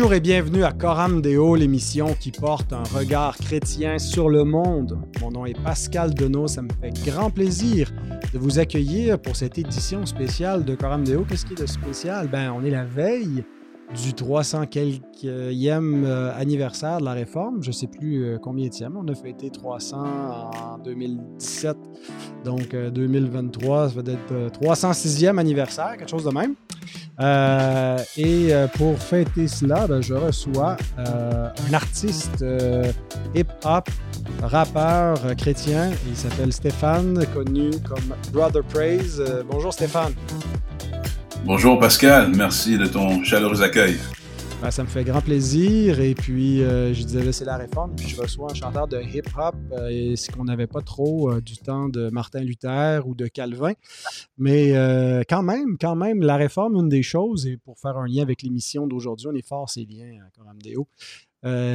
Bonjour et bienvenue à Coram Deo, l'émission qui porte un regard chrétien sur le monde. Mon nom est Pascal Denot, ça me fait grand plaisir de vous accueillir pour cette édition spéciale de Coram Deo. Qu'est-ce qui est de spécial? Ben, on est la veille du 300 quelquième euh, anniversaire de la réforme. Je ne sais plus euh, combien de On a fêté 300 en 2017. Donc 2023, euh, ça va être 306e anniversaire, quelque chose de même. Et pour fêter cela, ben, je reçois un artiste hip-hop, rappeur chrétien. Il s'appelle Stéphane, connu comme Brother Praise. bonjour Stéphane. Bonjour Pascal, merci de ton chaleureux accueil. Ben, ça me fait grand plaisir. Et puis, euh, je disais, c'est la réforme. Puis, je reçois un chanteur de hip-hop. Euh, et ce qu'on n'avait pas trop euh, du temps de Martin Luther ou de Calvin. Mais quand même, quand même, la réforme, une des choses, et pour faire un lien avec l'émission d'aujourd'hui, on est fort ces liens à Coram Deo.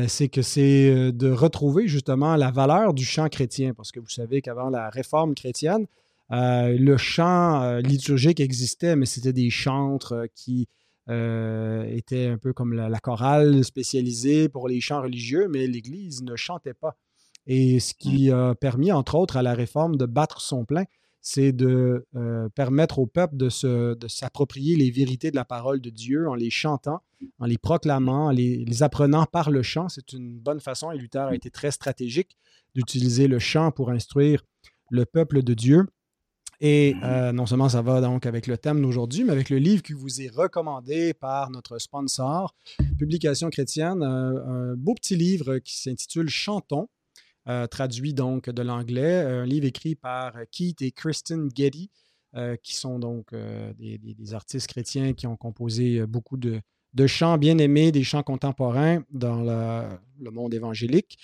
c'est que c'est de retrouver justement la valeur du chant chrétien. Parce que vous savez qu'avant la réforme chrétienne, euh, le chant euh, liturgique existait, mais c'était des chantres euh, qui étaient un peu comme la, chorale spécialisée pour les chants religieux, mais l'Église ne chantait pas. Et ce qui a permis, entre autres, à la réforme de battre son plein, c'est de permettre au peuple de, s'approprier les vérités de la parole de Dieu en les chantant, en les proclamant, en les, les apprenant par le chant. C'est une bonne façon, et Luther a été très stratégique d'utiliser le chant pour instruire le peuple de Dieu. Et euh, non seulement ça va donc avec le thème d'aujourd'hui, mais avec le livre qui vous est recommandé par notre sponsor, Publication chrétienne, euh, un beau petit livre qui s'intitule Chantons, euh, traduit donc de l'anglais, un livre écrit par Keith et Kristen Getty, qui sont donc des, artistes chrétiens qui ont composé beaucoup de, chants bien aimés, des chants contemporains dans le monde évangélique.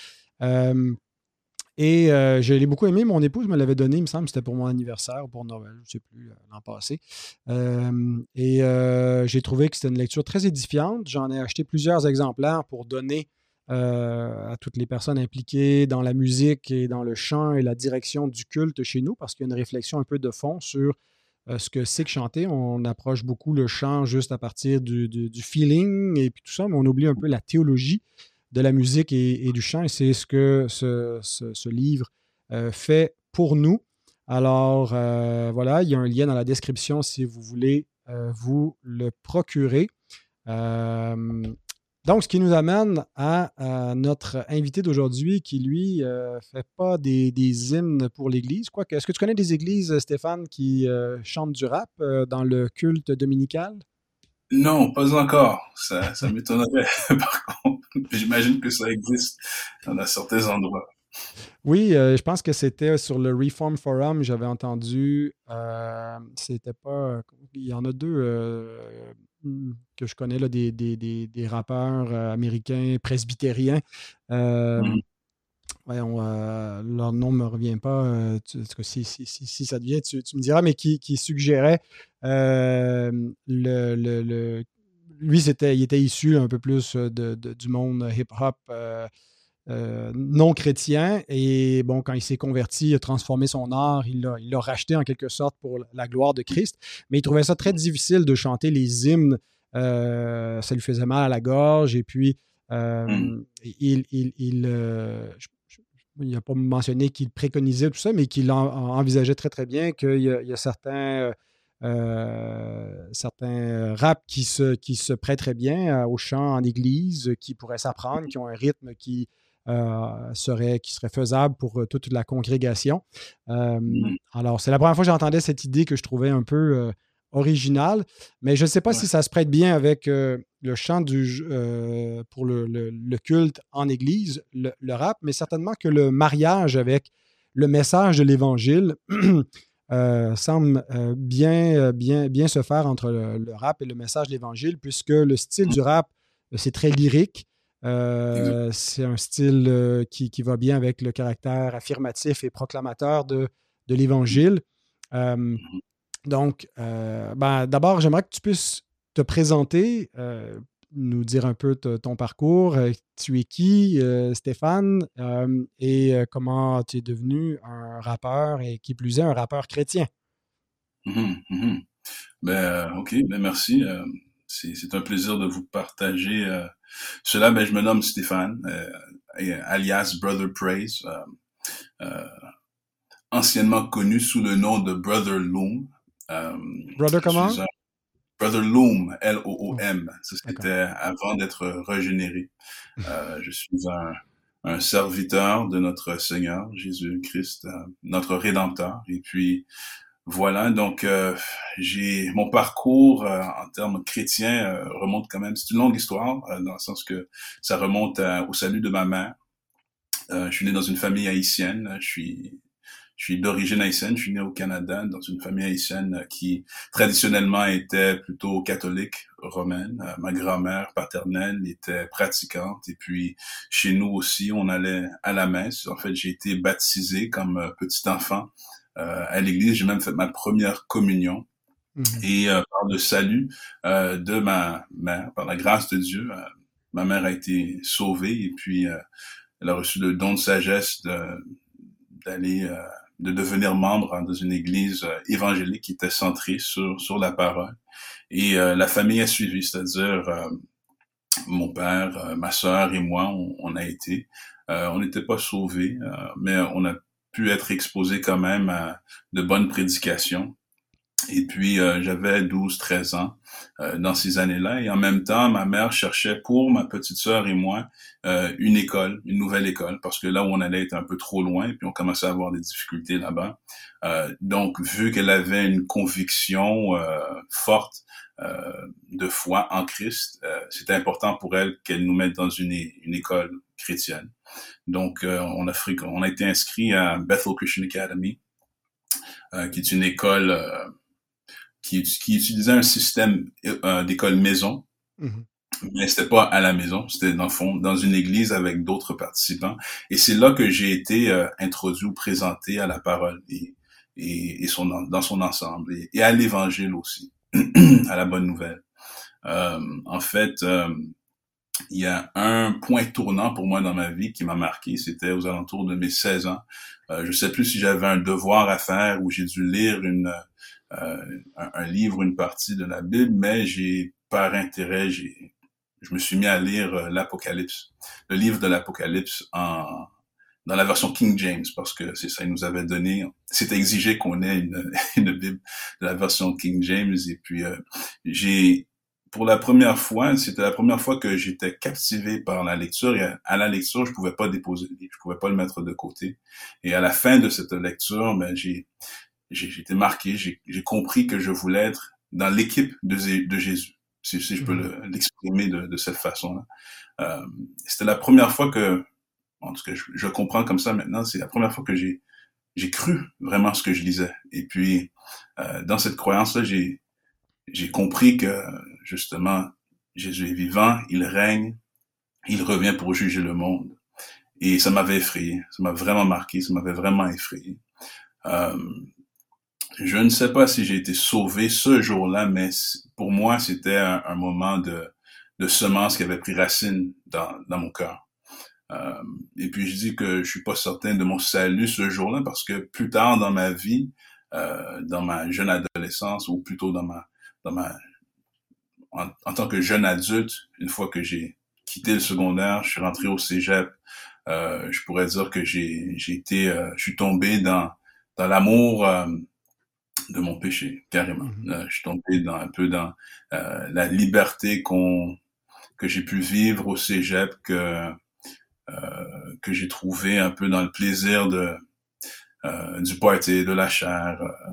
Et euh, je l'ai beaucoup aimé. Mon épouse me l'avait donné, il me semble, c'était pour mon anniversaire ou pour Noël, je ne sais plus, euh, l'an passé. et euh, j'ai trouvé que c'était une lecture très édifiante. J'en ai acheté plusieurs exemplaires pour donner à toutes les personnes impliquées dans la musique et dans le chant et la direction du culte chez nous, parce qu'il y a une réflexion un peu de fond sur ce que c'est que chanter. On approche beaucoup le chant juste à partir du feeling et puis tout ça, mais on oublie un peu la théologie de la musique et, du chant. Et c'est ce que ce, livre euh, fait pour nous. Alors, euh, voilà, il y a un lien dans la description si vous voulez euh, vous le procurer. donc, ce qui nous amène à, notre invité d'aujourd'hui qui, lui, ne fait pas des, hymnes pour l'Église. Est-ce que tu connais des églises, Stéphane, qui chantent du rap dans le culte dominical? Non, pas encore. Ça, ça m'étonnerait. Par contre, j'imagine que ça existe dans certains endroits. Oui, euh, je pense que c'était sur le Reform Forum, j'avais entendu. Euh, c'était pas. Il y en a deux euh, que je connais, là, des, des, des, rappeurs américains presbytériens. Mm-hmm. leur nom ne me revient pas. si, si, si, ça devient, tu, tu, me diras, mais qui, qui suggérait le, le, lui, c'était, il était issu un peu plus de, du monde hip-hop non chrétien. Et bon, quand il s'est converti, il a transformé son art, il l'a, il racheté en quelque sorte pour la gloire de Christ. Mais il trouvait ça très difficile de chanter les hymnes. ça lui faisait mal à la gorge. Et puis, mmh. il, il, il n'a pas mentionné qu'il préconisait tout ça, mais qu'il envisageait très, très bien qu'il y a certains euh, certains raps qui se, qui se prêtent très bien euh, au chant en église, qui pourraient s'apprendre, qui ont un rythme qui, euh, serait, qui serait faisable pour toute la congrégation. Mmh. alors, c'est la première fois que j'entendais cette idée que je trouvais un peu originale, mais je ne sais pas si ça se prête bien avec le chant du, pour le, culte en église, le, rap, mais certainement que le mariage avec le message de l'Évangile Euh, semble euh, bien, euh, bien, bien se faire entre le, rap et le message de l'Évangile, puisque le style du rap, c'est très lyrique. c'est un style qui, qui, va bien avec le caractère affirmatif et proclamateur de, de l'Évangile. Donc, ben, d'abord, j'aimerais que tu puisses te présenter nous dire un peu ton parcours. Euh, tu es qui, euh, Stéphane, euh, et comment tu es devenu un rappeur et qui plus est un rappeur chrétien? Mmh mmh ben, ok, ben merci. c'est un plaisir de vous partager cela. Ben, je me nomme Stéphane, alias Brother Praise, anciennement connu sous le nom de Brother Loom. Brother comment? Brother Loom, L-O-O-M. C'était avant d'être régénéré. Euh, je suis un, un, serviteur de notre Seigneur Jésus-Christ, euh, notre Rédempteur. Et puis voilà, donc euh, j'ai mon parcours euh, en termes chrétiens euh, remonte quand même. C'est une longue histoire dans le sens que ça remonte au salut de ma mère. je suis né dans une famille haïtienne. Je suis je suis d'origine haïtienne, je suis né au Canada dans une famille haïtienne qui traditionnellement était plutôt catholique romaine. Euh, ma grand-mère paternelle était pratiquante et puis chez nous aussi, on allait à la messe. En fait, j'ai été baptisé comme euh, petit enfant euh, à l'église. J'ai même fait ma première communion. Mhm. Et par le salut de ma mère, par la grâce de Dieu, ma mère a été sauvée et puis elle a reçu le don de sagesse d'aller de devenir membre hein, dans une église euh, évangélique qui était centrée sur, sur la parole. Et euh, la famille a suivi, c'est-à-dire euh, mon père, ma sœur et moi, on, on a été. on n'était pas sauvés, mais on a pu être exposés quand même à de bonnes prédications. Et puis, euh, j'avais 12, 13 ans euh, dans ces années-là. Et en même temps, ma mère cherchait pour ma petite sœur et moi euh, une école, une nouvelle école, parce que là où on allait était un peu trop loin, puis on commençait à avoir des difficultés là-bas. donc, vu qu'elle avait une conviction forte de foi en Christ, c'était important pour elle qu'elle nous mette dans une, une école chrétienne. Donc, on, a, on a été inscrit à Bethel Christian Academy, qui est une école qui, qui utilisait un système euh, d'école maison, mm-hmm. mais c'était pas à la maison, c'était dans le fond dans une église avec d'autres participants. Et c'est là que j'ai été euh, introduit ou présenté à la parole et, et, et son, dans son ensemble et, et à l'évangile aussi, à la bonne nouvelle. Euh, en fait, euh, il y a un point tournant pour moi dans ma vie qui m'a marqué. C'était aux alentours de mes 16 ans. Euh, je sais plus si j'avais un devoir à faire ou j'ai dû lire une euh, un, livre, une partie de la Bible, mais j'ai par intérêt, j'ai je me suis mis à lire euh, l'Apocalypse, le livre de l'Apocalypse en dans la version King James parce que c'est ça il nous avait donné c'est exigé qu'on ait une, une Bible de la version King James et puis euh, j'ai pour la première fois, c'était la première fois que j'étais captivé par la lecture et à, la lecture, je pouvais pas déposer le livre, je pouvais pas le mettre de côté. Et à la fin de cette lecture, ben j'ai été marqué, j'ai compris que je voulais être dans l'équipe de, de, Jésus, si, si je peux mmh. l'exprimer de, de, cette façon-là. Euh, C'était la première fois que, en tout cas, je, je comprends comme ça maintenant, c'est la première fois que j'ai j'ai cru vraiment ce que je lisais. Et puis, euh, dans cette croyance-là, j'ai j'ai compris que justement Jésus est vivant, il règne, il revient pour juger le monde. Et ça m'avait effrayé, ça m'a vraiment marqué, ça m'avait vraiment effrayé. Euh, je ne sais pas si j'ai été sauvé ce jour-là, mais pour moi, c'était un, moment de, de semence qui avait pris racine dans, dans mon cœur. Euh, et puis je dis que je suis pas certain de mon salut ce jour-là parce que plus tard dans ma vie, euh, dans ma jeune adolescence ou plutôt dans ma dans ma en, tant que jeune adulte, une fois que j'ai quitté le secondaire, je suis rentré au cégep. Euh, je pourrais dire que j'ai j'ai été, je suis tombé dans dans l'amour de mon péché, carrément. Mm-hmm. je suis tombé dans, un peu dans euh, la liberté qu'on que j'ai pu vivre au cégep, que euh, que j'ai trouvé un peu dans le plaisir de euh, du party, de la chair, euh,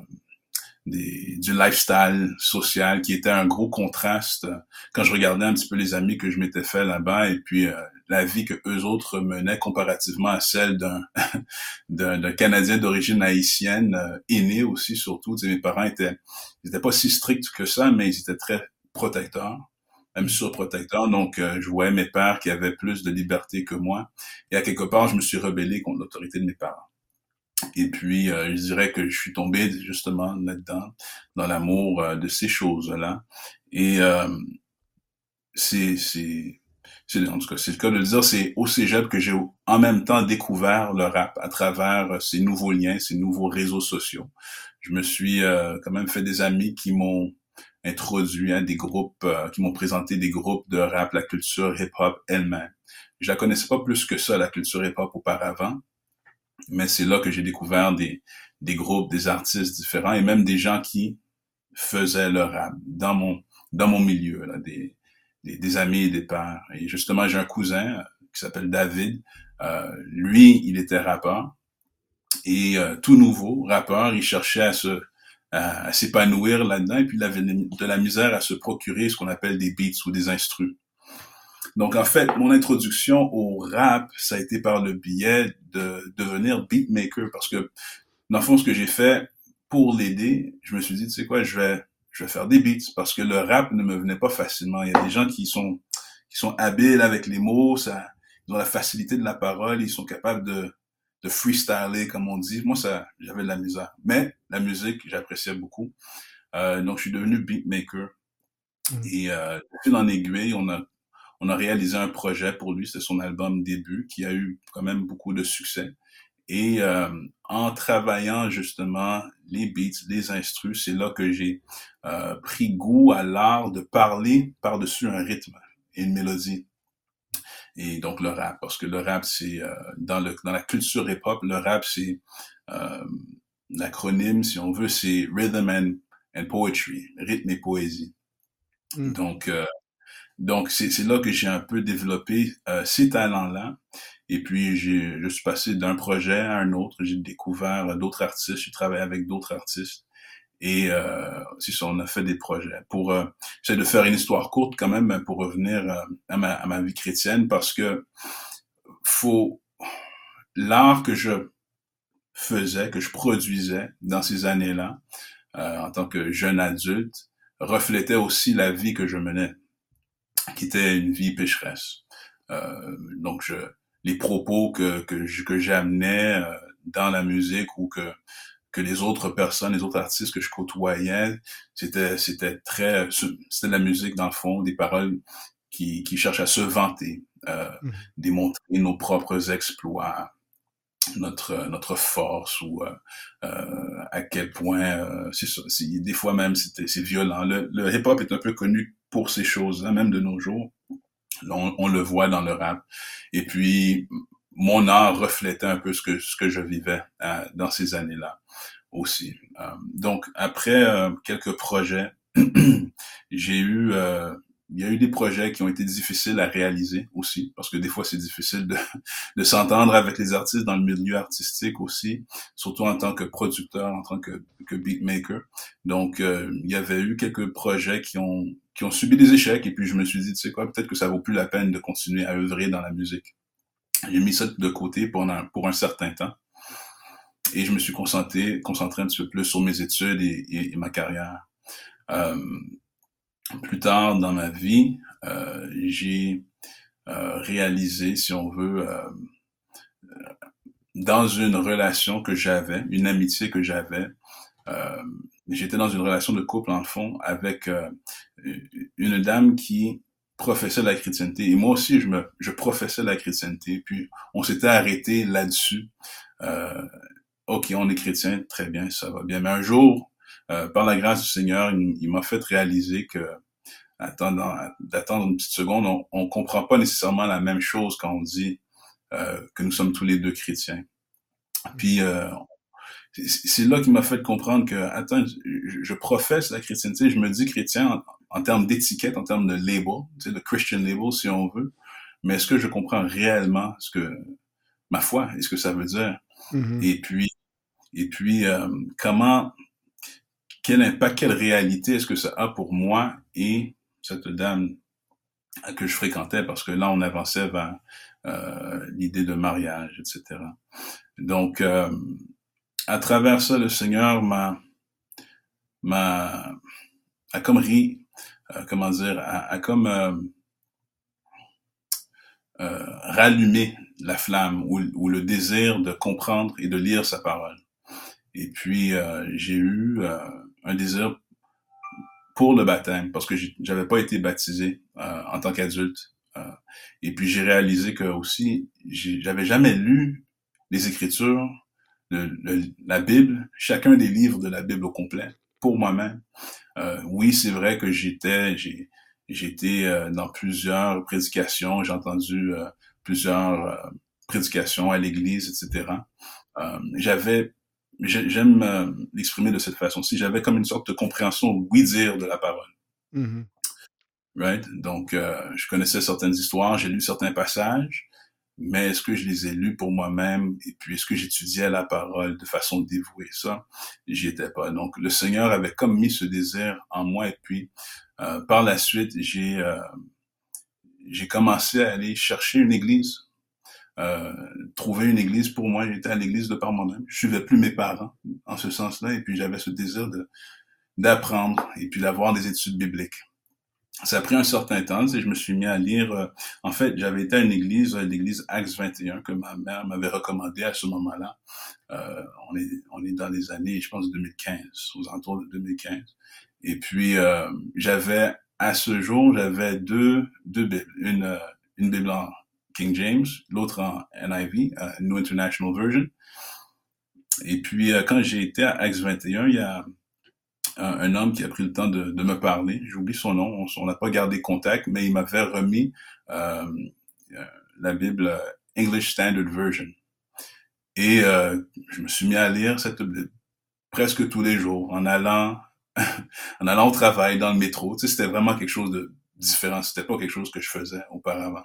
des, du lifestyle social qui était un gros contraste quand je regardais un petit peu les amis que je m'étais fait là-bas et puis euh, la vie que eux autres menaient comparativement à celle d'un d'un Canadien d'origine haïtienne euh, aîné aussi surtout. mes parents étaient ils étaient pas si stricts que ça, mais ils étaient très protecteurs même surprotecteurs. Donc, euh, je voyais mes pères qui avaient plus de liberté que moi. Et à quelque part, je me suis rebellé contre l'autorité de mes parents. Et puis, euh, je dirais que je suis tombé justement là-dedans, dans l'amour euh, de ces choses-là. Et euh, c'est, c'est, en tout cas, c'est le cas de le dire, c'est au cégep que j'ai en même temps découvert le rap à travers ces nouveaux liens, ces nouveaux réseaux sociaux. Je me suis quand même fait des amis qui m'ont introduit à des groupes, qui m'ont présenté des groupes de rap, la culture hip-hop elle-même. Je la connaissais pas plus que ça, la culture hip-hop auparavant, mais c'est là que j'ai découvert des, des groupes, des artistes différents et même des gens qui faisaient le rap dans mon dans mon milieu, là, des, des, des amis et des pères. Et justement, j'ai un cousin qui s'appelle David. Euh, lui, il était rappeur et euh, tout nouveau rappeur. Il cherchait à se à, s'épanouir là-dedans et puis il avait de la misère à se procurer ce qu'on appelle des beats ou des instrus. Donc en fait, mon introduction au rap, ça a été par le biais de devenir beatmaker parce que dans le fond, ce que j'ai fait pour l'aider, je me suis dit, tu sais quoi, je vais je vais faire des beats parce que le rap ne me venait pas facilement. Il y a des gens qui sont qui sont habiles avec les mots, ça, ils ont la facilité de la parole, ils sont capables de de freestyler comme on dit. Moi, ça, j'avais de la misère. Mais la musique, j'appréciais beaucoup. Euh, donc, je suis devenu beatmaker. Mmh. Et euh, fil en aiguille, on a on a réalisé un projet pour lui. C'était son album début qui a eu quand même beaucoup de succès. Et euh, en travaillant justement les beats, les instrus, c'est là que j'ai euh, pris goût à l'art de parler par-dessus un rythme et une mélodie. Et donc le rap, parce que le rap, c'est euh, dans, le, dans la culture hip-hop, le rap, c'est euh, l'acronyme, si on veut, c'est Rhythm and, and Poetry, rythme et poésie. Mm. Donc, donc c'est là que j'ai un peu développé ces talents-là. Et puis, je suis passé d'un projet à un autre. J'ai découvert d'autres artistes. J'ai travaillé avec d'autres artistes. Et euh, on a fait des projets. Pour euh, j'essaie de faire une histoire courte quand même pour revenir euh, à, ma, à ma vie chrétienne parce que faut l'art que je faisais, que je produisais dans ces années-là, euh, en tant que jeune adulte, reflétait aussi la vie que je menais, qui était une vie pécheresse. Euh, donc je les propos que, que, que j'amenais euh, dans la musique ou que, que les autres personnes, les autres artistes que je côtoyais, c'était, c'était très, c'était de la musique dans le fond, des paroles qui, qui cherchent à se vanter, euh, mmh. démontrer nos propres exploits, notre notre force ou euh, euh à quel point euh, c'est ça. Des fois même c'était c'est violent. Le, le hip-hop est un peu connu pour ces choses-là, même de nos jours. On, le voit dans le rap. Et puis, mon art reflétait un peu ce que, ce que je vivais euh, dans ces années-là aussi. Euh, donc, après euh, quelques projets, j'ai eu il y a eu des projets qui ont été difficiles à réaliser aussi, parce que des fois c'est difficile de, de s'entendre avec les artistes dans le milieu artistique aussi, surtout en tant que producteur, en tant que, beatmaker. Donc euh, il y avait eu quelques projets qui ont qui ont subi des échecs, et puis je me suis dit, tu sais quoi, peut-être que ça vaut plus la peine de continuer à œuvrer dans la musique. J'ai mis ça de côté pendant pour un certain temps, et je me suis concentré concentré un petit peu plus sur mes études et, et, et ma carrière. Euh, plus tard dans ma vie, euh, j'ai euh, réalisé, si on veut, euh, dans une relation que j'avais, une amitié que j'avais, j'étais dans une relation de couple en fond avec une dame qui professait la chrétienté. Et moi aussi je me je professais la chrétienté. Puis on s'était arrêté là-dessus. Ok on est chrétien très bien ça va bien. Mais un jour euh, par la grâce du Seigneur, il, m'a fait réaliser que attendant d'attendre une petite seconde, on, on comprend pas nécessairement la même chose quand on dit euh, que nous sommes tous les deux chrétiens. Puis euh, c'est là qu'il m'a fait comprendre que attends, je, professe la chrétienté, je me dis chrétien en, termes d'étiquette, en termes de label, tu sais, de Christian label si on veut, mais est-ce que je comprends réellement ce que ma foi, est-ce que ça veut dire? Mm-hmm. Et puis et puis euh, comment quel impact, quelle réalité est-ce que ça a pour moi et cette dame que je fréquentais, parce que là, on avançait vers euh, l'idée de mariage, etc. Donc, euh, à travers ça, le Seigneur m'a, m'a, a comme ri, euh, comment dire, a, comme rallumé la flamme ou, ou, le désir de comprendre et de lire sa parole. Et puis, j'ai eu un désir pour le baptême parce que j'avais pas été baptisé euh, en tant qu'adulte. Euh, et puis j'ai réalisé que aussi j'avais jamais lu les Écritures, le, la Bible, chacun des livres de la Bible au complet. pour moi-même. Euh, oui, c'est vrai que j'étais, j'ai, j'étais euh, dans plusieurs prédications, j'ai entendu euh, plusieurs prédications à l'église, etc. j'avais, j'aime l'exprimer de cette façon-ci, j'avais comme une sorte de compréhension oui-dire de la parole. Mm-hmm. Right? Donc, je connaissais certaines histoires, j'ai lu certains passages, mais est-ce que je les ai lus pour moi-même? Et puis est-ce que j'étudiais la parole de façon dévouée? Ça j'y étais pas donc le Seigneur avait comme mis ce désir en moi et puis euh, par la suite j'ai euh, j'ai commencé à aller chercher une église euh, trouver une église pour moi j'étais à l'église de par moi-même je suivais plus mes parents en ce sens-là et puis j'avais ce désir de d'apprendre et puis d'avoir des études bibliques ça a pris un certain temps, et je me suis mis à lire. Euh, en fait, j'avais été à une église, euh, l'église Acts 21, que ma mère m'avait recommandé à ce moment-là. Euh, on est on est dans les années, je pense 2015, aux alentours de 2015. Et puis euh, j'avais à ce jour, j'avais deux deux bibles, une une bible en King James, l'autre en NIV, New International Version. Et puis quand j'ai été à Acts 21, il y a un, homme qui a pris le temps de, me parler. J'oublie son nom, on n'a pas gardé contact, mais il m'avait remis euh, euh la Bible euh, English Standard Version. Et euh, je me suis mis à lire cette Bible presque tous les jours, en allant, en allant au travail, dans le métro. C'était vraiment quelque chose de différent. C'était pas quelque chose que je faisais auparavant.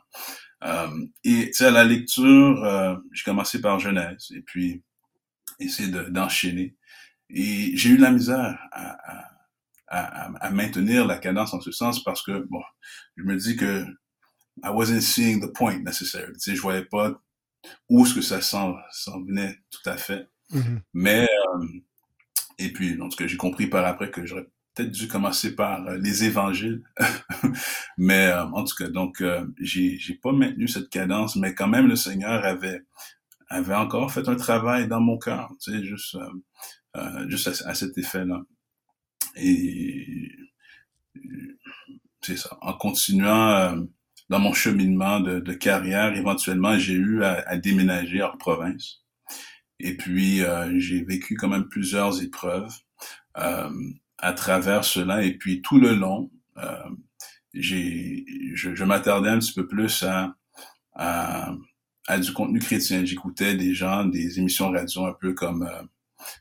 Euh, et tu sais, à la lecture, euh, j'ai commencé par Genèse et puis essayer d'enchaîner. Et j'ai eu de la misère à, à, à, maintenir la cadence en ce sens parce que, bon, je me dis que I wasn't seeing the point necessary. Tu sais, je voyais pas où est-ce que ça s'en, venait tout à fait. Mm-hmm. Mais, euh, et puis, en tout cas, j'ai compris par après que j'aurais peut-être dû commencer par euh, les évangiles. mais, euh, en tout cas, donc, j'ai, j'ai pas maintenu cette cadence, mais quand même, le Seigneur avait, avait encore fait un travail dans mon cœur. Tu sais, juste, euh, juste à, cet effet-là. Et c'est ça. En continuant euh, dans mon cheminement de, de carrière, éventuellement, j'ai eu à, à, déménager hors province. Et puis, euh, j'ai vécu quand même plusieurs épreuves à travers cela. Et puis, tout le long, j'ai, je, je m'attardais un petit peu plus à, à, à du contenu chrétien. J'écoutais des gens, des émissions radio un peu comme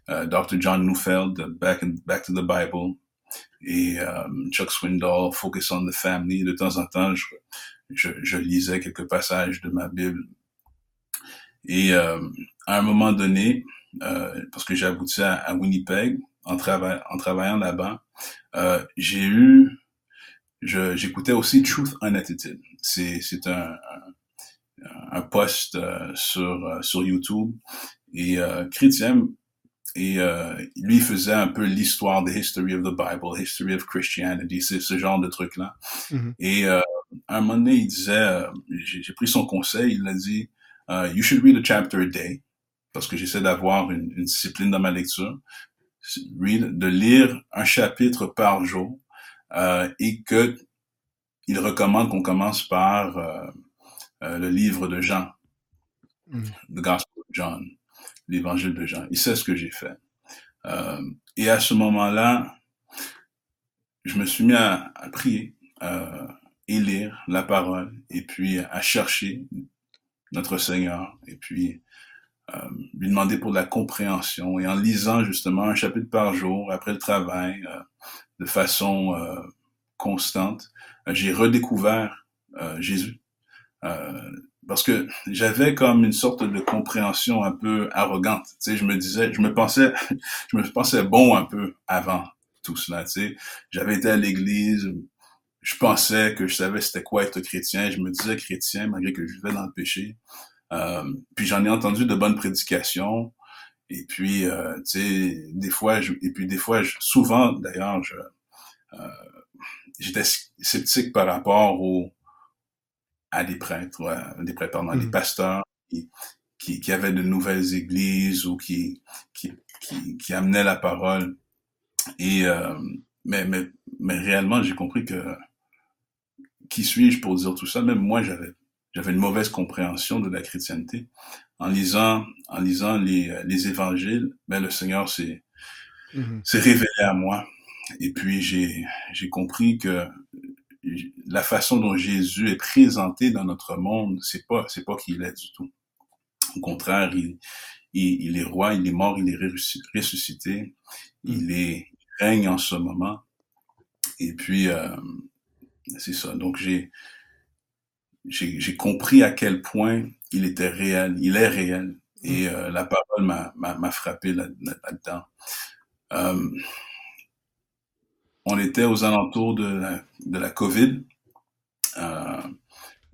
euh, Dr. John Neufeld, Back, Back to the Bible, et um, Chuck Swindoll, Focus on the Family. De temps en temps, je, je, je lisais quelques passages de ma Bible. Et euh, à un moment donné, euh, parce que j'ai abouti à, à, Winnipeg en, trava en travaillant là-bas, euh, j'ai eu, j'écoutais aussi Truth Unedited. C'est c'est un, un, un post euh, sur sur YouTube et chrétien et euh, lui faisait un peu l'histoire de History of the Bible, History of Christianity, c'est ce genre de trucs-là. Mm-hmm. Et euh, à un moment donné, il disait, euh, j'ai pris son conseil, il a dit, uh, You should read a chapter a day, parce que j'essaie d'avoir une, une, discipline dans ma lecture, read, de lire un chapitre par jour, euh, et que il recommande qu'on commence par euh, euh, le livre de Jean, mm. The Gospel of John l'évangile de Jean. Il sait ce que j'ai fait. Euh, et à ce moment-là, je me suis mis à, à prier euh, et lire la parole, et puis à chercher notre Seigneur, et puis euh, lui demander pour de la compréhension. Et en lisant justement un chapitre par jour après le travail, euh, de façon euh, constante, j'ai redécouvert Jésus parce que j'avais comme une sorte de compréhension un peu arrogante. Tu sais, je me disais, je me pensais, je me pensais bon un peu avant tout cela. Tu sais, j'avais été à l'église, je pensais que je savais c'était quoi être chrétien. Je me disais chrétien malgré que je vivais dans le péché. Euh, puis j'en ai entendu de bonnes prédications. Et puis, euh, tu sais, des fois, je, et puis des fois, je, souvent d'ailleurs, je, euh, j'étais sceptique par rapport au à des prêtres, à des prêtres, pardon, des mm. pasteurs qui, qui, qui, avaient de nouvelles églises ou qui, qui, qui, qui amenaient la parole. Et euh, mais, mais, mais réellement, j'ai compris que qui suis-je pour dire tout ça? Même moi, j'avais j'avais une mauvaise compréhension de la chrétienté. En lisant, en lisant les, les évangiles, ben le Seigneur s'est s'est révélé à moi. Et puis j'ai j'ai compris que la façon dont Jésus est présenté dans notre monde, c'est pas c'est pas qu'il est du tout. Au contraire, il, il, est roi, il est mort, il est ressuscité, il est règne en ce moment. Et puis euh, c'est ça. Donc j'ai j'ai compris à quel point il était réel, il est réel. Et euh, la parole m'a frappé là-dedans. euh, on était aux alentours de la, de la COVID. Euh,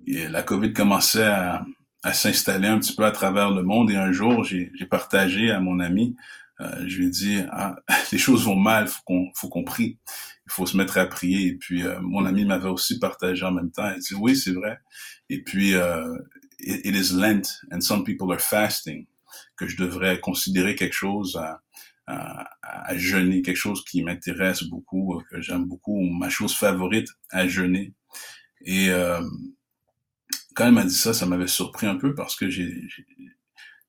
et la COVID commençait à, à s'installer un petit peu à travers le monde. Et un jour, j'ai partagé à mon ami, euh, je lui ai dit, ah, les choses vont mal, faut qu'on faut qu'on prie, il faut se mettre à prier. Et puis euh, mon ami m'avait aussi partagé en même temps. Il dit, oui, c'est vrai. Et puis, euh, it, is Lent and some people are fasting, que je devrais considérer quelque chose à, à, jeûner, quelque chose qui m'intéresse beaucoup, euh, que j'aime beaucoup, ma chose favorite à jeûner. Et euh, quand elle m'a dit ça, ça m'avait surpris un peu parce que j'ai,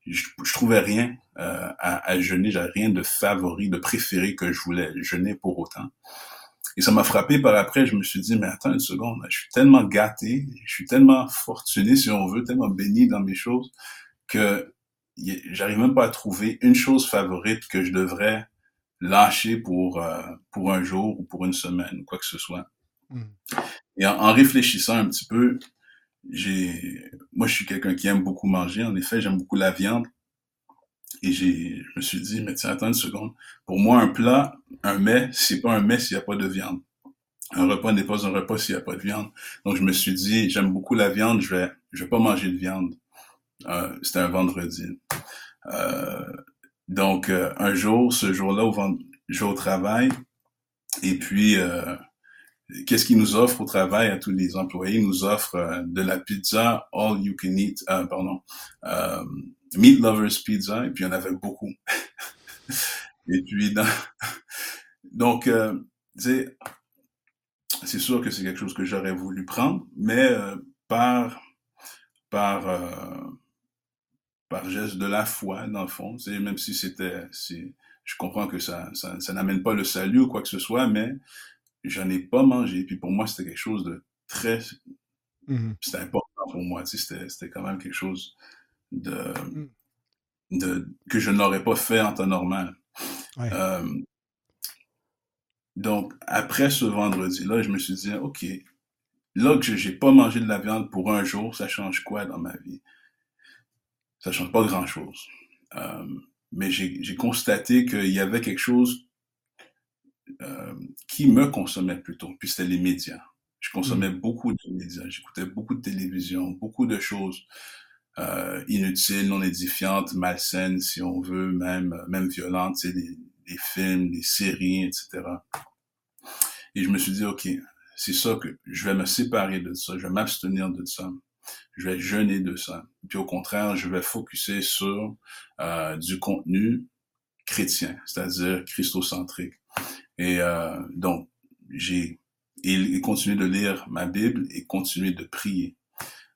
je, je, trouvais rien euh, à, à, jeûner, j'avais rien de favori, de préféré que je voulais jeûner pour autant. Et ça m'a frappé par après, je me suis dit, mais attends une seconde, je suis tellement gâté, je suis tellement fortuné, si on veut, tellement béni dans mes choses, que j'arrive même pas à trouver une chose favorite que je devrais lâcher pour euh, pour un jour ou pour une semaine ou quoi que ce soit. Mm. Et en, réfléchissant un petit peu, j'ai moi je suis quelqu'un qui aime beaucoup manger. En effet, j'aime beaucoup la viande. Et j'ai je me suis dit mais tiens attends une seconde. Pour moi un plat, un mets, c'est pas un mets s'il y a pas de viande. Un repas n'est pas un repas s'il y a pas de viande. Donc je me suis dit j'aime beaucoup la viande, je vais je vais pas manger de viande. Euh, c'était un vendredi. Euh, donc, euh, un jour, ce jour-là, je vais au travail, et puis, qu'est-ce qu'ils nous offrent au travail à tous les employés? Ils nous offrent de la pizza all you can eat, pardon, Meat Lovers Pizza, et puis il en avait beaucoup. et puis, donc, c'est sûr que c'est quelque chose que j'aurais voulu prendre, mais par par par geste de la foi, dans le fond. C'est même si c'était, je comprends que ça, ça n'amène pas le salut ou quoi que ce soit, mais j'en ai pas mangé. Puis pour moi, c'était quelque chose de très, mmh c'était important pour moi. Tu sais, c'était, c'était quand même quelque chose de, mmh. de que je n'aurais pas fait en temps normal. Euh, donc après ce vendredi-là, je me suis dit, ok, là que j'ai pas mangé de la viande pour un jour, ça change quoi dans ma vie? ça change pas grand-chose. Euh, mais j'ai constaté qu'il y avait quelque chose euh, qui me consommait plutôt, puis c'était les médias. Je consommais mm. beaucoup de médias, j'écoutais beaucoup de télévision, beaucoup de choses euh, inutiles, non édifiantes, malsaines, si on veut, même même violentes, des, des films, des séries, etc. Et je me suis dit, ok, c'est ça que je vais me séparer de ça, je vais m'abstenir de ça je vais jeûner de ça. Puis au contraire, je vais focuser sur euh, du contenu chrétien, c'est-à-dire christocentrique. Et euh, donc, j'ai et, continué de lire ma Bible et continuer de prier.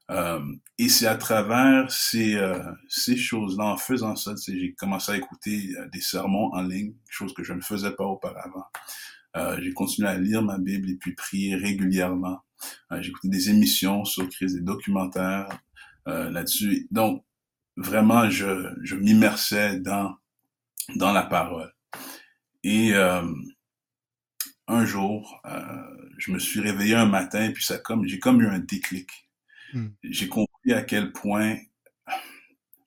Euh, et c'est à travers ces, euh, ces choses-là, en faisant ça, j'ai commencé à écouter euh, des sermons en ligne, chose que je ne faisais pas auparavant. Euh, j'ai continué à lire ma Bible et puis prier régulièrement. Euh, j'ai écouté des émissions sur Christ, des documentaires euh, là-dessus. Donc, vraiment, je, je m'immersais dans, dans la parole. Et un jour, je me suis réveillé un matin et puis ça comme j'ai comme eu un déclic. Hmm. J'ai compris à quel point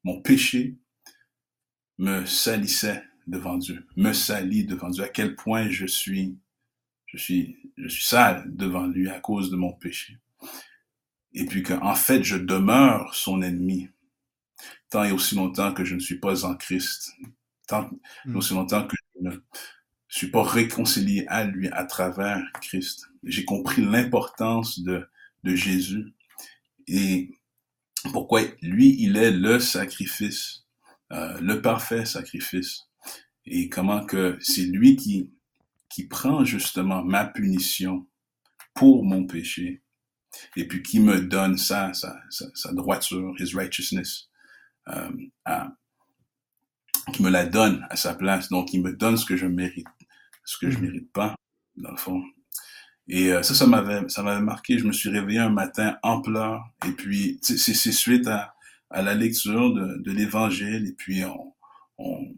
mon péché me salissait devant Dieu, me salit devant Dieu, à quel point je suis je suis, je suis sale devant lui à cause de mon péché. Et puis qu'en fait, je demeure son ennemi, tant et aussi longtemps que je ne suis pas en Christ, tant et hmm. aussi longtemps que je ne suis pas réconcilié à lui à travers Christ. J'ai compris l'importance de, de Jésus et pourquoi lui, il est le sacrifice, euh, le parfait sacrifice, et comment que c'est lui qui qui prend justement ma punition pour mon péché et puis qui me donne ça, sa, sa, sa droiture, his righteousness, euh, à, qui me la donne à sa place. Donc, il me donne ce que je mérite, ce que je mm. mérite pas, dans le fond. Et euh, ça, ça m'avait, ça m'avait marqué. Je me suis réveillé un matin en pleurs. Et puis, c'est, c'est suite à, à la lecture de, de l'Évangile. Et puis, on, on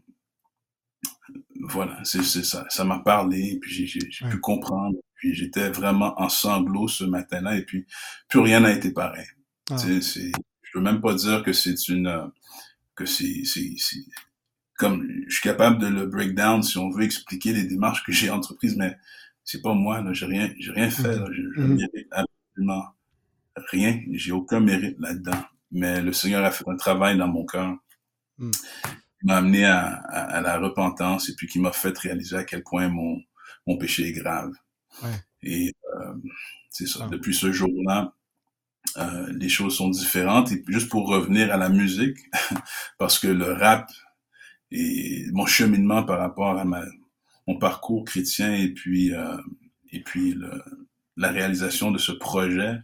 voilà, c'est, c'est ça. Ça m'a parlé. Et puis, j'ai, j'ai pu comprendre. Puis, j'étais vraiment en sanglots ce matin-là. Et puis, plus rien n'a été pareil. Ah. C'est, c'est, je peux même pas dire que c'est une, que c'est, c'est, c'est, comme je suis capable de le break down si on veut expliquer les démarches que j'ai entreprises, mais c'est pas moi, là, j'ai rien, j'ai rien fait, là, je, je mérite absolument rien, j'ai aucun mérite là-dedans. Mais le Seigneur a fait un travail dans mon cœur. Mm. Il m'a amené à, à, la repentance et puis qui m'a fait réaliser à quel point mon, mon péché est grave. Ouais. Et euh, c'est ça. Ah. Depuis ce jour-là, euh, les choses sont différentes. Et juste pour revenir à la musique, parce que le rap et mon cheminement par rapport à ma, mon parcours chrétien et puis euh, et puis le, la réalisation de ce projet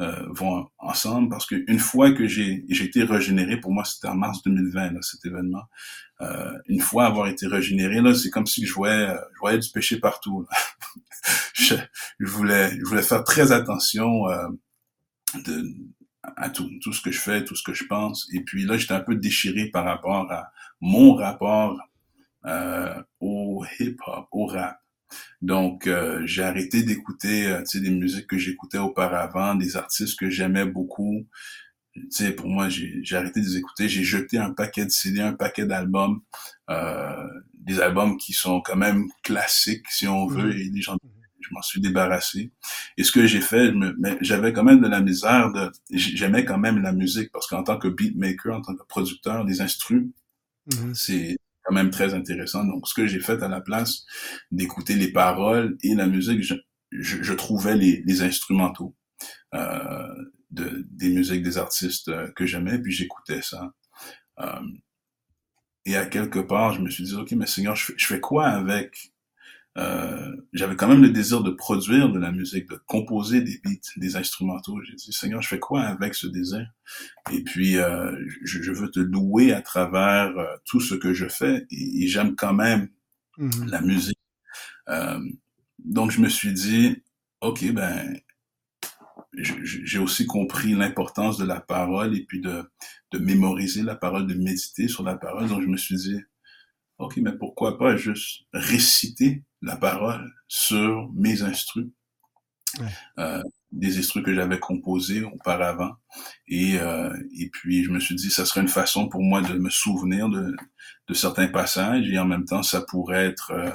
euh, vont ensemble parce qu'une fois que j'ai été régénéré, pour moi c'était en mars 2020 là, cet événement. Euh, une fois avoir été régénéré là, c'est comme si je voyais je voyais du péché partout. je, je, voulais je voulais faire très attention euh, de à tout, tout ce que je fais, tout ce que je pense. Et puis là, j'étais un peu déchiré par rapport à mon rapport euh, au hip-hop, au rap. Donc, euh, j'ai arrêté d'écouter euh, des musiques que j'écoutais auparavant, des artistes que j'aimais beaucoup. Tu sais, pour moi, j'ai arrêté de les écouter. J'ai jeté un paquet de CD, un paquet d'albums, euh, des albums qui sont quand même classiques, si on veut, mm-hmm. et les gens, je m'en suis débarrassé. Et ce que j'ai fait, j'avais quand même de la misère de, j'aimais quand même la musique parce qu'en tant que beatmaker, en tant que producteur, des instruments, mm-hmm. c'est quand même très intéressant. Donc, ce que j'ai fait à la place d'écouter les paroles et la musique, je, je, trouvais les, les instrumentaux euh, de, des musiques des artistes euh, que j'aimais, puis j'écoutais ça. Euh, et à quelque part, je me suis dit, OK, mais Seigneur, je je fais quoi avec euh, j'avais quand même le désir de produire de la musique, de composer des beats, des instrumentaux. J'ai dit, Seigneur, je fais quoi avec ce désir? Et puis, euh, je, je, veux te louer à travers euh, tout ce que je fais et, j'aime quand même mm-hmm. la musique. Euh, donc, je me suis dit, OK, ben, j'ai aussi compris l'importance de la parole et puis de, de mémoriser la parole, de méditer sur la parole. Donc, je me suis dit, OK, mais pourquoi pas juste réciter la parole sur mes instrus, euh, des instrus que j'avais composés auparavant. Et, euh, et puis, je me suis dit, ça serait une façon pour moi de me souvenir de, de certains passages et en même temps, ça pourrait être euh,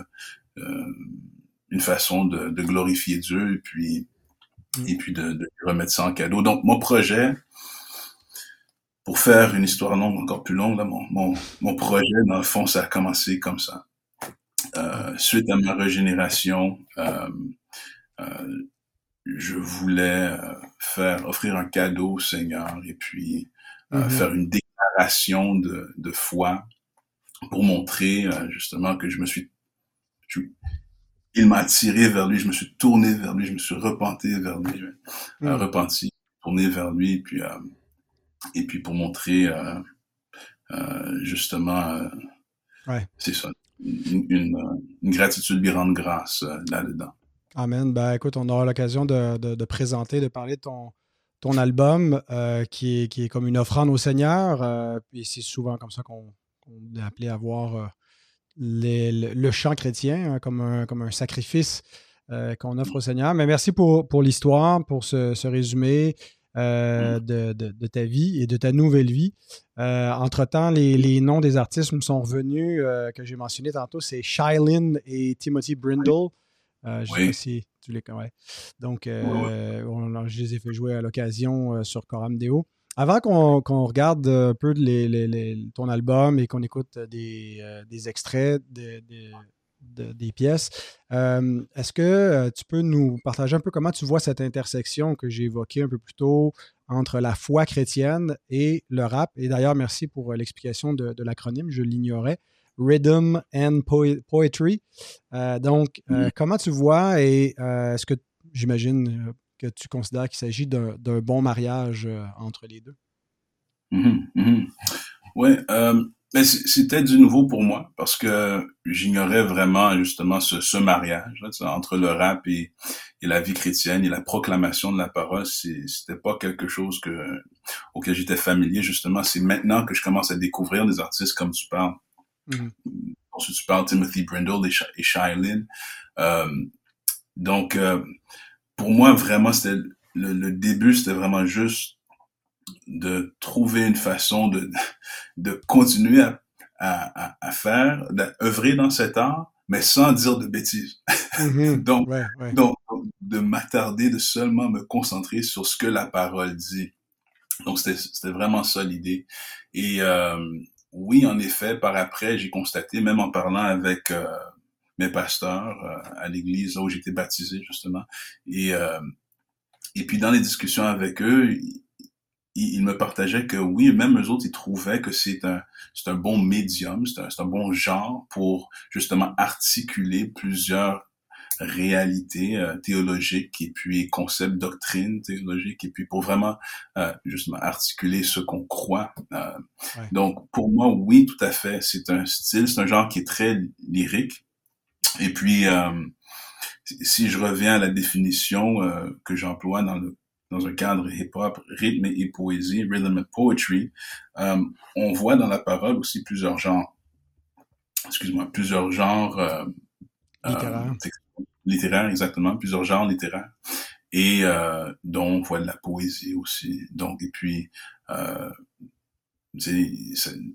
euh une façon de, de, glorifier Dieu et puis, mm. et puis de, de remettre ça en cadeau. Donc, mon projet, pour faire une histoire longue, encore plus longue, là, mon, mon, mon projet, dans le fond, ça a commencé comme ça. Euh, suite à ma régénération, euh, euh, je voulais euh, faire offrir un cadeau au Seigneur et puis mm-hmm. faire une déclaration de, de, foi pour montrer justement que je me suis, je, il m'a attiré vers lui, je me suis tourné vers lui, je me suis repenti vers lui, mm. repenti, tourné vers lui, puis et puis pour montrer justement, ouais. c'est ça, une, gratitude lui rendre grâce euh, là-dedans. Amen. Ben, écoute, on aura l'occasion de, présenter, de parler de ton, ton album euh, qui, est, qui est comme une offrande au Seigneur. Euh, puis c'est souvent comme ça qu'on est appelé à voir le, chant chrétien hein, comme, un, comme un sacrifice qu'on offre au Seigneur. Mais merci pour, pour l'histoire, pour ce, ce résumé. Euh, mm. de, ta vie et de ta nouvelle vie. Euh, entre-temps, les, noms des artistes me sont revenus, euh, que j'ai mentionné tantôt, c'est Shylin et Timothy Brindle. je sais pas si tu les connais. Donc, On, je les ai fait jouer à l'occasion sur Coram Deo. Avant qu'on regarde un peu ton album et qu'on écoute des, des extraits de, des pièces. Euh, est-ce que euh, tu peux nous partager un peu comment tu vois cette intersection que j'ai évoquée un peu plus tôt entre la foi chrétienne et le rap? Et d'ailleurs, merci pour euh, l'explication de, l'acronyme, je l'ignorais. Rhythm and Poetry. donc, mm-hmm. comment tu vois et est-ce que j'imagine que tu considères qu'il s'agit d'un bon mariage entre les deux? Mm-hmm. Mm-hmm. Oui, Mais c'était du nouveau pour moi parce que j'ignorais vraiment justement ce, ce mariage entre le rap et, et, la vie chrétienne et la proclamation de la parole. C'était pas quelque chose que auquel j'étais familier justement. C'est maintenant que je commence à découvrir des artistes comme tu parles. Mm tu parles Timothy Brindle et, Shailene. Euh, donc, euh, pour moi, vraiment, c'était le, le début, c'était vraiment juste de trouver une façon de, de continuer à, à, à faire, d'œuvrer dans cet art, mais sans dire de bêtises. Mm-hmm. donc, donc, de m'attarder, de seulement me concentrer sur ce que la parole dit. Donc, c'était vraiment ça l'idée. Et euh, oui, en effet, par après, j'ai constaté, même en parlant avec euh, mes pasteurs euh, à l'église où j'étais baptisé, justement, et, et puis dans les discussions avec eux, il, me partageait que oui, même eux autres, ils trouvaient que c'est un, c'est un bon médium, c'est un, un bon genre pour justement articuler plusieurs réalités euh, théologiques et puis concepts, doctrines théologiques et puis pour vraiment euh, justement articuler ce qu'on croit. Euh, donc pour moi, oui, tout à fait, c'est un style, c'est un genre qui est très lyrique. Et puis si je reviens à la définition que j'emploie dans le dans un cadre hip-hop, rythme et poésie, rhythm and poetry, euh, on voit dans la parole aussi plusieurs genres. Excuse-moi, plusieurs genres euh, littéraires. Euh, littéraires, exactement, plusieurs genres littéraires. Et dont on voit de la poésie aussi. Donc, et puis,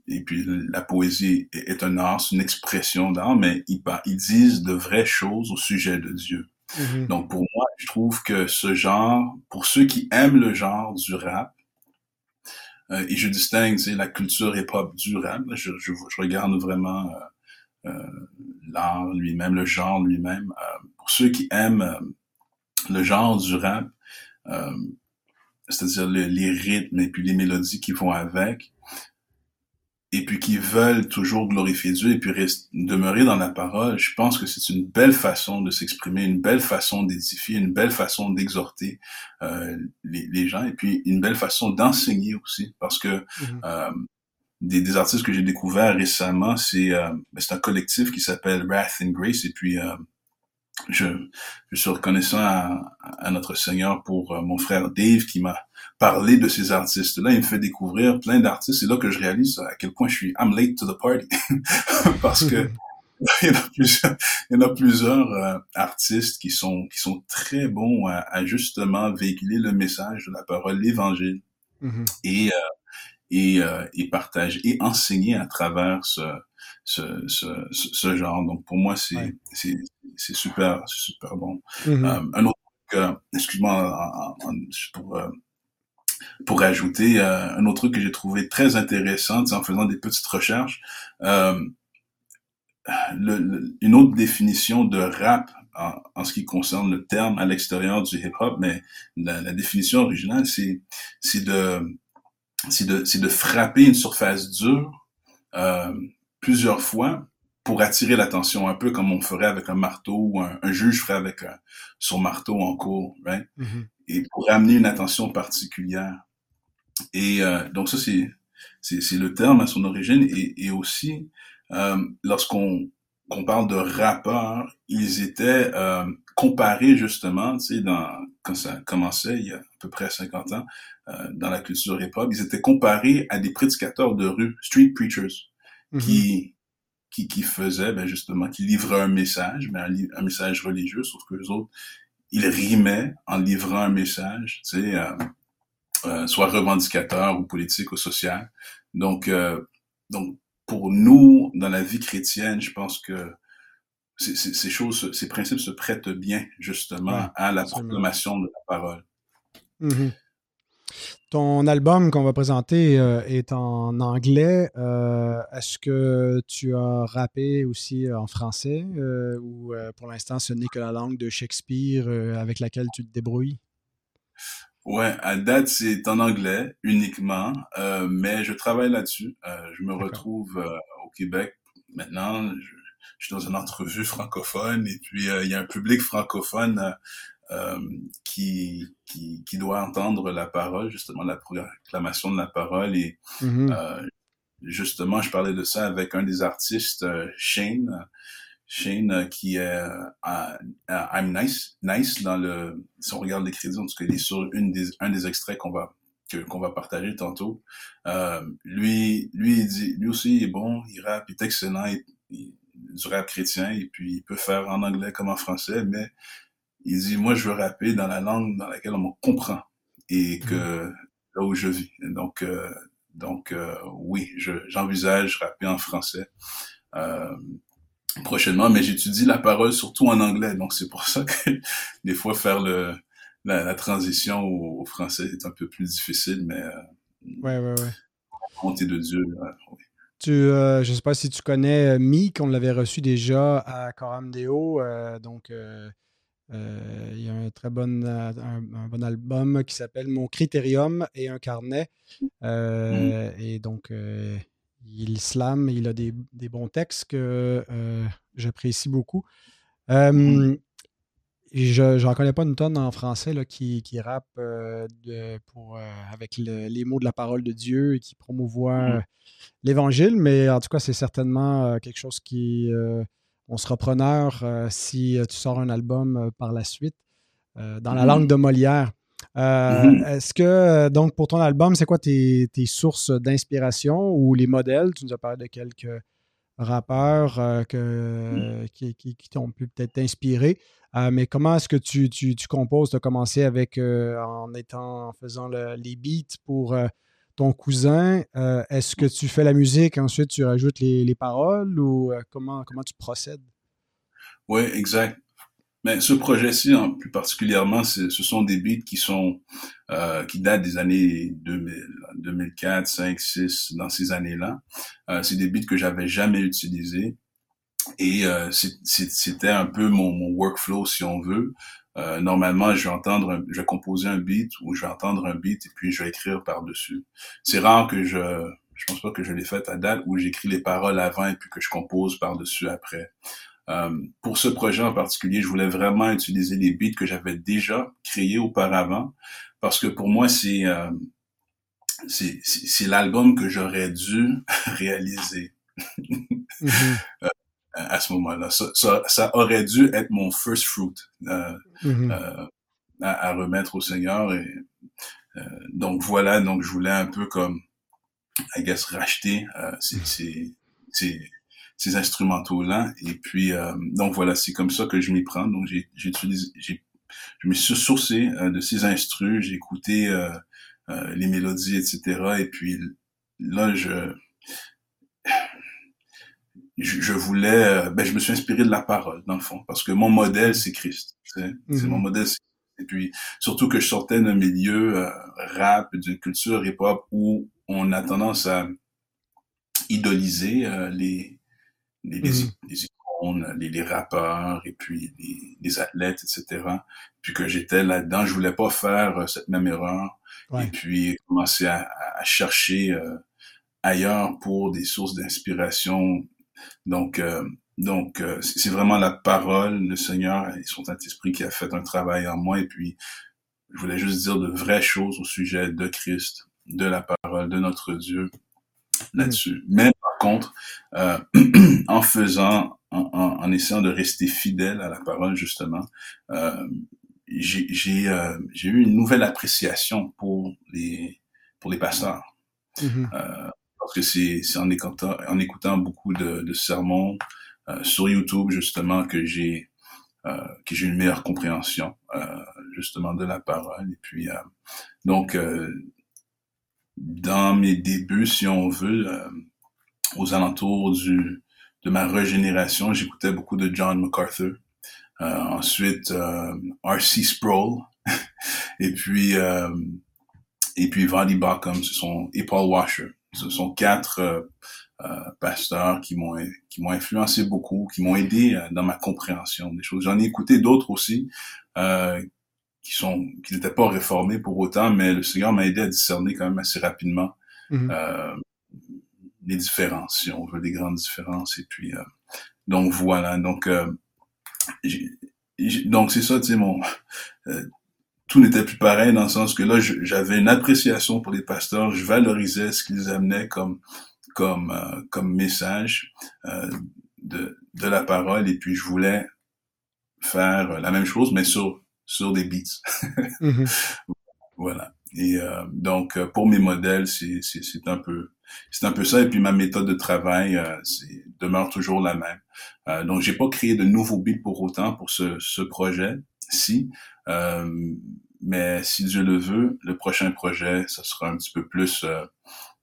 et puis la poésie est un art, c'est une expression d'art, mais ils, ils disent de vraies choses au sujet de Dieu. Mm-hmm. Donc pour moi, je trouve que ce genre, pour ceux qui aiment le genre du rap, euh, et je distingue la culture hip-hop du rap, je, regarde vraiment euh, euh, l'art lui-même, le genre lui-même. Pour ceux qui aiment le genre du rap, c'est-à-dire les rythmes et puis les mélodies qui vont avec, et puis qui veulent toujours glorifier Dieu et puis demeurer dans la parole, je pense que c'est une belle façon de s'exprimer, une belle façon d'édifier, une belle façon d'exhorter euh, les, les, gens et puis une belle façon d'enseigner aussi parce que mm-hmm. euh, des, des, artistes que j'ai découverts récemment, c'est euh, ben, c'est un collectif qui s'appelle Wrath and Grace et puis euh, je, je suis reconnaissant à, à notre Seigneur pour euh, mon frère Dave qui m'a parler de ces artistes-là. Il me fait découvrir plein d'artistes. C'est là que je réalise à quel point je suis I'm late to the party. Parce que il y en a plusieurs, il y en a plusieurs euh, artistes qui sont qui sont très bons à, justement véhiculer le message de la parole, l'évangile, mm-hmm. et euh, et, euh, et partager et enseigner à travers ce ce, ce, ce genre. Donc pour moi c'est c'est c'est super super bon. Mm-hmm. un autre excuse-moi pour pour ajouter euh, un autre truc que j'ai trouvé très intéressant en faisant des petites recherches. Euh, le, une autre définition de rap en, en, ce qui concerne le terme à l'extérieur du hip-hop, mais la, la, définition originale, c'est de de de frapper une surface dure euh, plusieurs fois pour attirer l'attention, un peu comme on ferait avec un marteau ou un, un juge ferait avec un, son marteau en cours, right? Mm-hmm et pour amener une attention particulière. Et euh, donc ça, c'est, c'est, le terme à son origine. Et, et aussi, euh, lorsqu'on qu'on parle de rappeurs, ils étaient euh, comparés justement, tu sais, dans, quand ça commençait il y a à peu près 50 ans, euh, dans la culture hip-hop, ils étaient comparés à des prédicateurs de rue, street preachers, mm-hmm. qui, qui, qui faisaient, ben justement, qui livraient un message, mais un, un message religieux, sauf que les autres, il rimait en livrant un message, tu sais, euh, euh, soit revendicateur ou politique ou social. Donc, euh, donc pour nous, dans la vie chrétienne, je pense que ces choses, ces principes se prêtent bien justement à la proclamation de la parole. Mm-hmm. Ton album qu'on va présenter euh, est en anglais. Euh, est-ce que tu as rappé aussi en français euh, ou pour l'instant ce n'est que la langue de Shakespeare avec laquelle tu te débrouilles? Ouais, à date c'est en anglais uniquement, mais je travaille là-dessus. je me retrouve au Québec maintenant. Je, je, suis dans une entrevue francophone et puis il y a un public francophone euh, qui, qui, doit entendre la parole, justement la proclamation de la parole. Et mm-hmm. euh, justement, je parlais de ça avec un des artistes, Shane, Shane qui est I'm Nice, Nice dans le, si on regarde les crédits, en tout cas, il est sur une des, un des extraits qu'on va qu'on va partager tantôt. Euh, lui, lui, il dit, lui aussi, il est bon, il rappe, il est excellent, il, il, du rap chrétien, et puis il peut faire en anglais comme en français, mais il dit, moi, je veux rapper dans la langue dans laquelle on me comprend et que mm-hmm. là où je vis. Donc, euh, donc euh, oui, j'envisage rapper en français euh, prochainement, mais j'étudie la parole surtout en anglais, donc c'est pour ça que des fois faire le la, transition au, français est un peu plus difficile, mais euh, ouais, ouais, ouais. de Dieu. Tu, euh, je ne sais pas si tu connais euh, Meek, on l'avait reçu déjà à Coram Deo. donc, il y a un très bon, un, bon album qui s'appelle Mon Critérium et un carnet. Mm. Et donc, il slam, il a des, des bons textes que j'apprécie beaucoup. Mm je n'en connais pas une tonne en français là, qui, qui rappe euh, euh, avec les mots de la parole de Dieu et qui promouvoit mmh. l'Évangile, mais en tout cas, c'est certainement euh, quelque chose qui. On sera preneur si tu sors un album par la suite dans la mmh. langue de Molière. Mmh. Est-ce que, donc, pour ton album, c'est quoi tes, tes sources d'inspiration ou les modèles? Tu nous as parlé de quelques rappeurs que, qui, qui, qui t'ont pu peut-être t'inspirer. Euh, mais comment est-ce que tu, tu, tu composes? Tu as commencé avec euh, en étant en faisant les beats pour euh, ton cousin. est-ce que tu fais la musique, ensuite tu rajoutes les, les paroles ou comment, comment tu procèdes? Oui, exact. Mais ce projet-ci, plus particulièrement, ce sont des beats qui sont qui datent des années 2000, 2004, 5, 6, dans ces années-là. c'est des beats que j'avais jamais utilisés. Et euh, c'était un peu mon, workflow, si on veut. Euh, normalement, je vais entendre, je vais composer un beat ou je vais entendre un beat et puis je vais écrire par-dessus. C'est rare que je, je pense pas que je l'ai fait à date où j'écris les paroles avant et puis que je compose par-dessus après. Euh, pour ce projet en particulier, je voulais vraiment utiliser les beats que j'avais déjà créés auparavant parce que pour moi, c'est euh, c'est l'album que j'aurais dû réaliser. Mm-hmm. Euh, à ce moment-là. Ça, ça, ça, aurait dû être mon first fruit euh, mm-hmm. euh, à, à, remettre au Seigneur. Et, euh, donc voilà, donc je voulais un peu comme, I guess, racheter euh, ces, ces, ces, ces instrumentaux-là. Et puis, euh, donc voilà, c'est comme ça que je m'y prends. Donc j'ai, je me suis sourcé euh, de ces instrus, j'ai écouté les mélodies, etc. Et puis là, je je, voulais, euh, ben, je me suis inspiré de la parole, dans le fond, parce que mon modèle, c'est Christ. C'est mon mhm. modèle. Et puis, surtout que je sortais d'un milieu euh, rap, d'une culture hip-hop où on a tendance à idoliser euh, les, les, les, mhm. icônes, les, les, rappeurs et puis les, les, athlètes, etc. Puis que j'étais là-dedans, je voulais pas faire cette même erreur. Et puis commencer à, à chercher ailleurs pour des sources d'inspiration donc, euh, donc euh, c'est vraiment la parole, le Seigneur et son Saint-Esprit qui a fait un travail en moi. Et puis, je voulais juste dire de vraies choses au sujet de Christ, de la parole, de notre Dieu là-dessus. Mm. Mais par contre, euh, en faisant, en, en, essayant de rester fidèle à la parole, justement, euh, j'ai euh, eu une nouvelle appréciation pour les, pour les pasteurs. Mm-hmm. euh, parce que c'est en écoutant, en écoutant beaucoup de, de sermons euh, sur YouTube justement que j'ai euh, que j'ai une meilleure compréhension euh, justement de la parole. Et puis euh, donc euh, dans mes débuts, si on veut, aux alentours du de ma régénération, j'écoutais beaucoup de John MacArthur. ensuite, R.C. Sproul. et puis et puis Vandy ce sont et Paul Washer ce sont quatre euh, euh, pasteurs qui m'ont qui m'ont influencé beaucoup, qui m'ont aidé euh, dans ma compréhension des choses. J'en ai écouté d'autres aussi qui sont qui n'étaient pas réformés pour autant, mais le Seigneur m'a aidé à discerner quand même assez rapidement mm-hmm. les différences, si on veut, les grandes différences. Et puis donc voilà, donc donc c'est ça, tu sais, mon tout n'était plus pareil dans le sens que là, j'avais une appréciation pour les pasteurs, je valorisais ce qu'ils amenaient comme comme comme message de de la parole et puis je voulais faire la même chose mais sur sur des beats. Mm-hmm. Voilà. Et donc pour mes modèles, c'est c'est c'est un peu c'est un peu ça. Et puis ma méthode de travail euh, demeure toujours la même. Euh, donc j'ai pas créé de nouveaux beats pour autant pour ce, ce projet, si. Euh, mais si Dieu le veut, le prochain projet, ça sera un petit peu plus euh,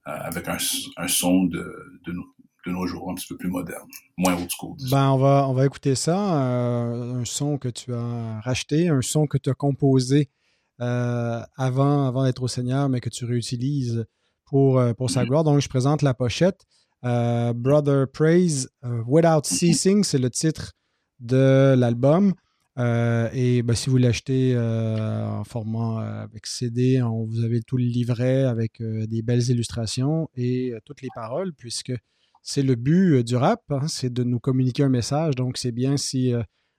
avec un, un son de, de, nos, de nos jours, un petit peu plus moderne, moins old school. Ben, on va, on va écouter ça, un son que tu as racheté, un son que tu as composé avant, avant d'être au Seigneur, mais que tu réutilises pour, euh, pour sa mm-hmm. gloire. Donc, je présente la pochette. Euh, Brother Praise euh, Without mm-hmm. Ceasing, c'est le titre de l'album. Et ben, si vous l'achetez en format avec CD, on, vous avez tout le livret avec des belles illustrations et toutes les paroles, puisque c'est le but du rap, hein, c'est de nous communiquer un message. Donc, c'est bien si,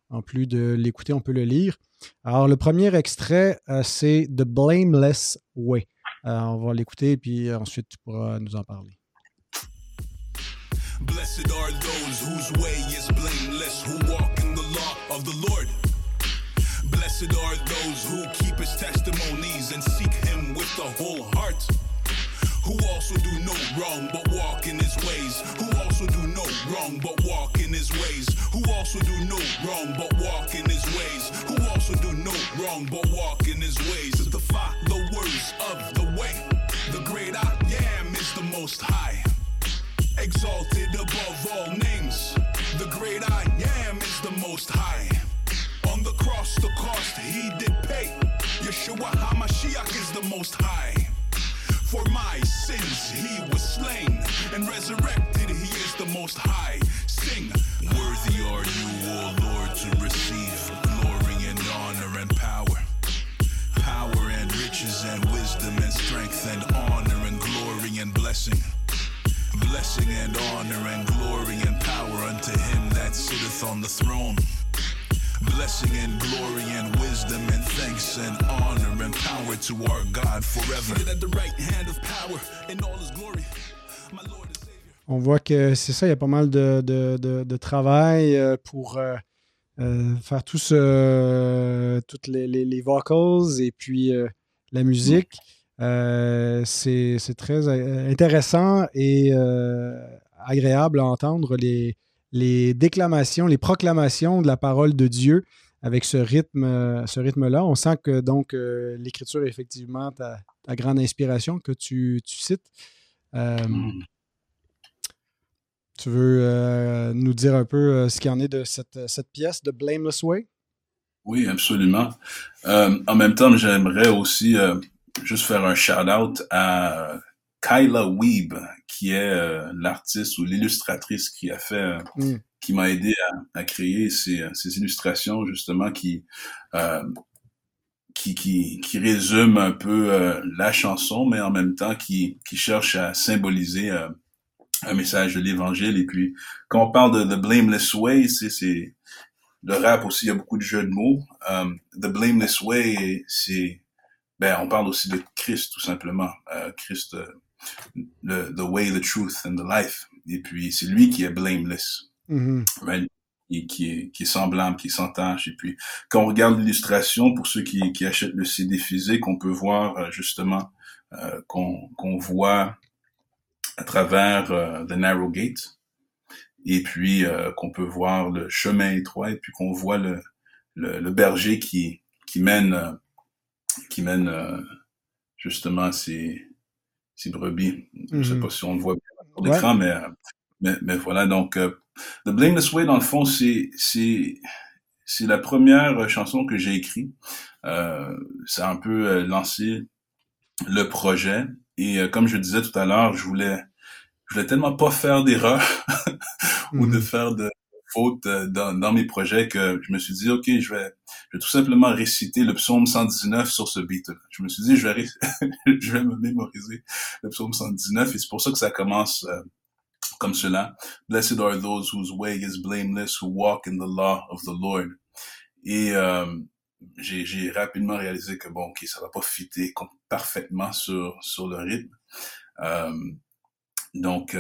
en plus de l'écouter, on peut le lire. Alors, le premier extrait, c'est The Blameless Way. Euh, on va l'écouter, puis ensuite tu pourras nous en parler. Blessed are those whose way Blessed are those who keep his testimonies and seek him with the whole heart. Who also do no wrong but walk in his ways. Who also do no wrong but walk in his ways. Who also do no wrong but walk in his ways. Who also do no wrong but walk in his ways. To the followers of the way. The great I am is the most high. Exalted above all names. The great I am is the most high. The the cost he did pay. Yeshua HaMashiach is the most high. For my sins he was slain and resurrected. He is the most high. Sing, worthy are you, O Lord, to receive glory and honor and power. Power and riches and wisdom and strength and honor and glory and blessing. Blessing and honor and glory and power unto him that sitteth on the throne. Blessing and glory and. On voit que c'est ça, il y a pas mal de, travail euh, pour euh, euh, faire tout ce, toutes les, vocals et puis la musique. C'est très intéressant et agréable à entendre les, les déclamations, les proclamations de la parole de Dieu avec ce rythme, euh, ce rythme-là. On sent que donc euh, l'écriture est effectivement ta, grande inspiration que tu, cites. Euh, mm. Tu veux nous dire un peu ce qu'il en est de cette, pièce de Blameless Way? Oui, absolument. en même temps, j'aimerais aussi juste faire un shout-out à Kyla Weeb, qui est euh, l'artiste ou l'illustratrice qui a fait, euh, mm. qui m'a aidé à, créer ces, euh, ces, illustrations justement qui, qui, qui, qui résument un peu la chanson, mais en même temps qui, qui cherche à symboliser un message de l'Évangile. Et puis, quand on parle de The Blameless Way, c'est le rap aussi, il y a beaucoup de jeux de mots. the Blameless Way, c'est ben, on parle aussi de Christ, tout simplement. Christ le the way, the truth and the life. Et puis c'est lui qui est blameless, mm-hmm. et qui est qui est semblable, qui est sans tâche. Et puis quand on regarde l'illustration, pour ceux qui, qui achètent le CD physique, on peut voir euh, justement euh, qu'on voit à travers euh, the narrow gate, et puis euh, qu'on peut voir le chemin étroit, et puis qu'on voit le, le, le berger qui qui mène qui mène justement ces c'est brebis. Je sais mhm. pas si on le voit bien sur l'écran, mais, mais, mais, voilà. Donc, euh, The Blameless Way, dans le fond, c'est, c'est, c'est la première chanson que j'ai écrite. Euh, ça a un peu euh, lancé le projet. Et euh, comme je disais tout à l'heure, je voulais, je voulais tellement pas faire d'erreur ou de mhm. faire de, faute euh, dans, dans, mes projets que je me suis dit, OK, je vais, je vais tout simplement réciter le psaume 119 sur ce beat. Je me suis dit, je vais, je vais me mémoriser le psaume 119 et c'est pour ça que ça commence euh, comme cela. Blessed are those whose way is blameless, who walk in the law of the Lord. Et euh, j'ai rapidement réalisé que bon, ok, ça va pas fitter parfaitement sur sur le rythme. Euh, donc,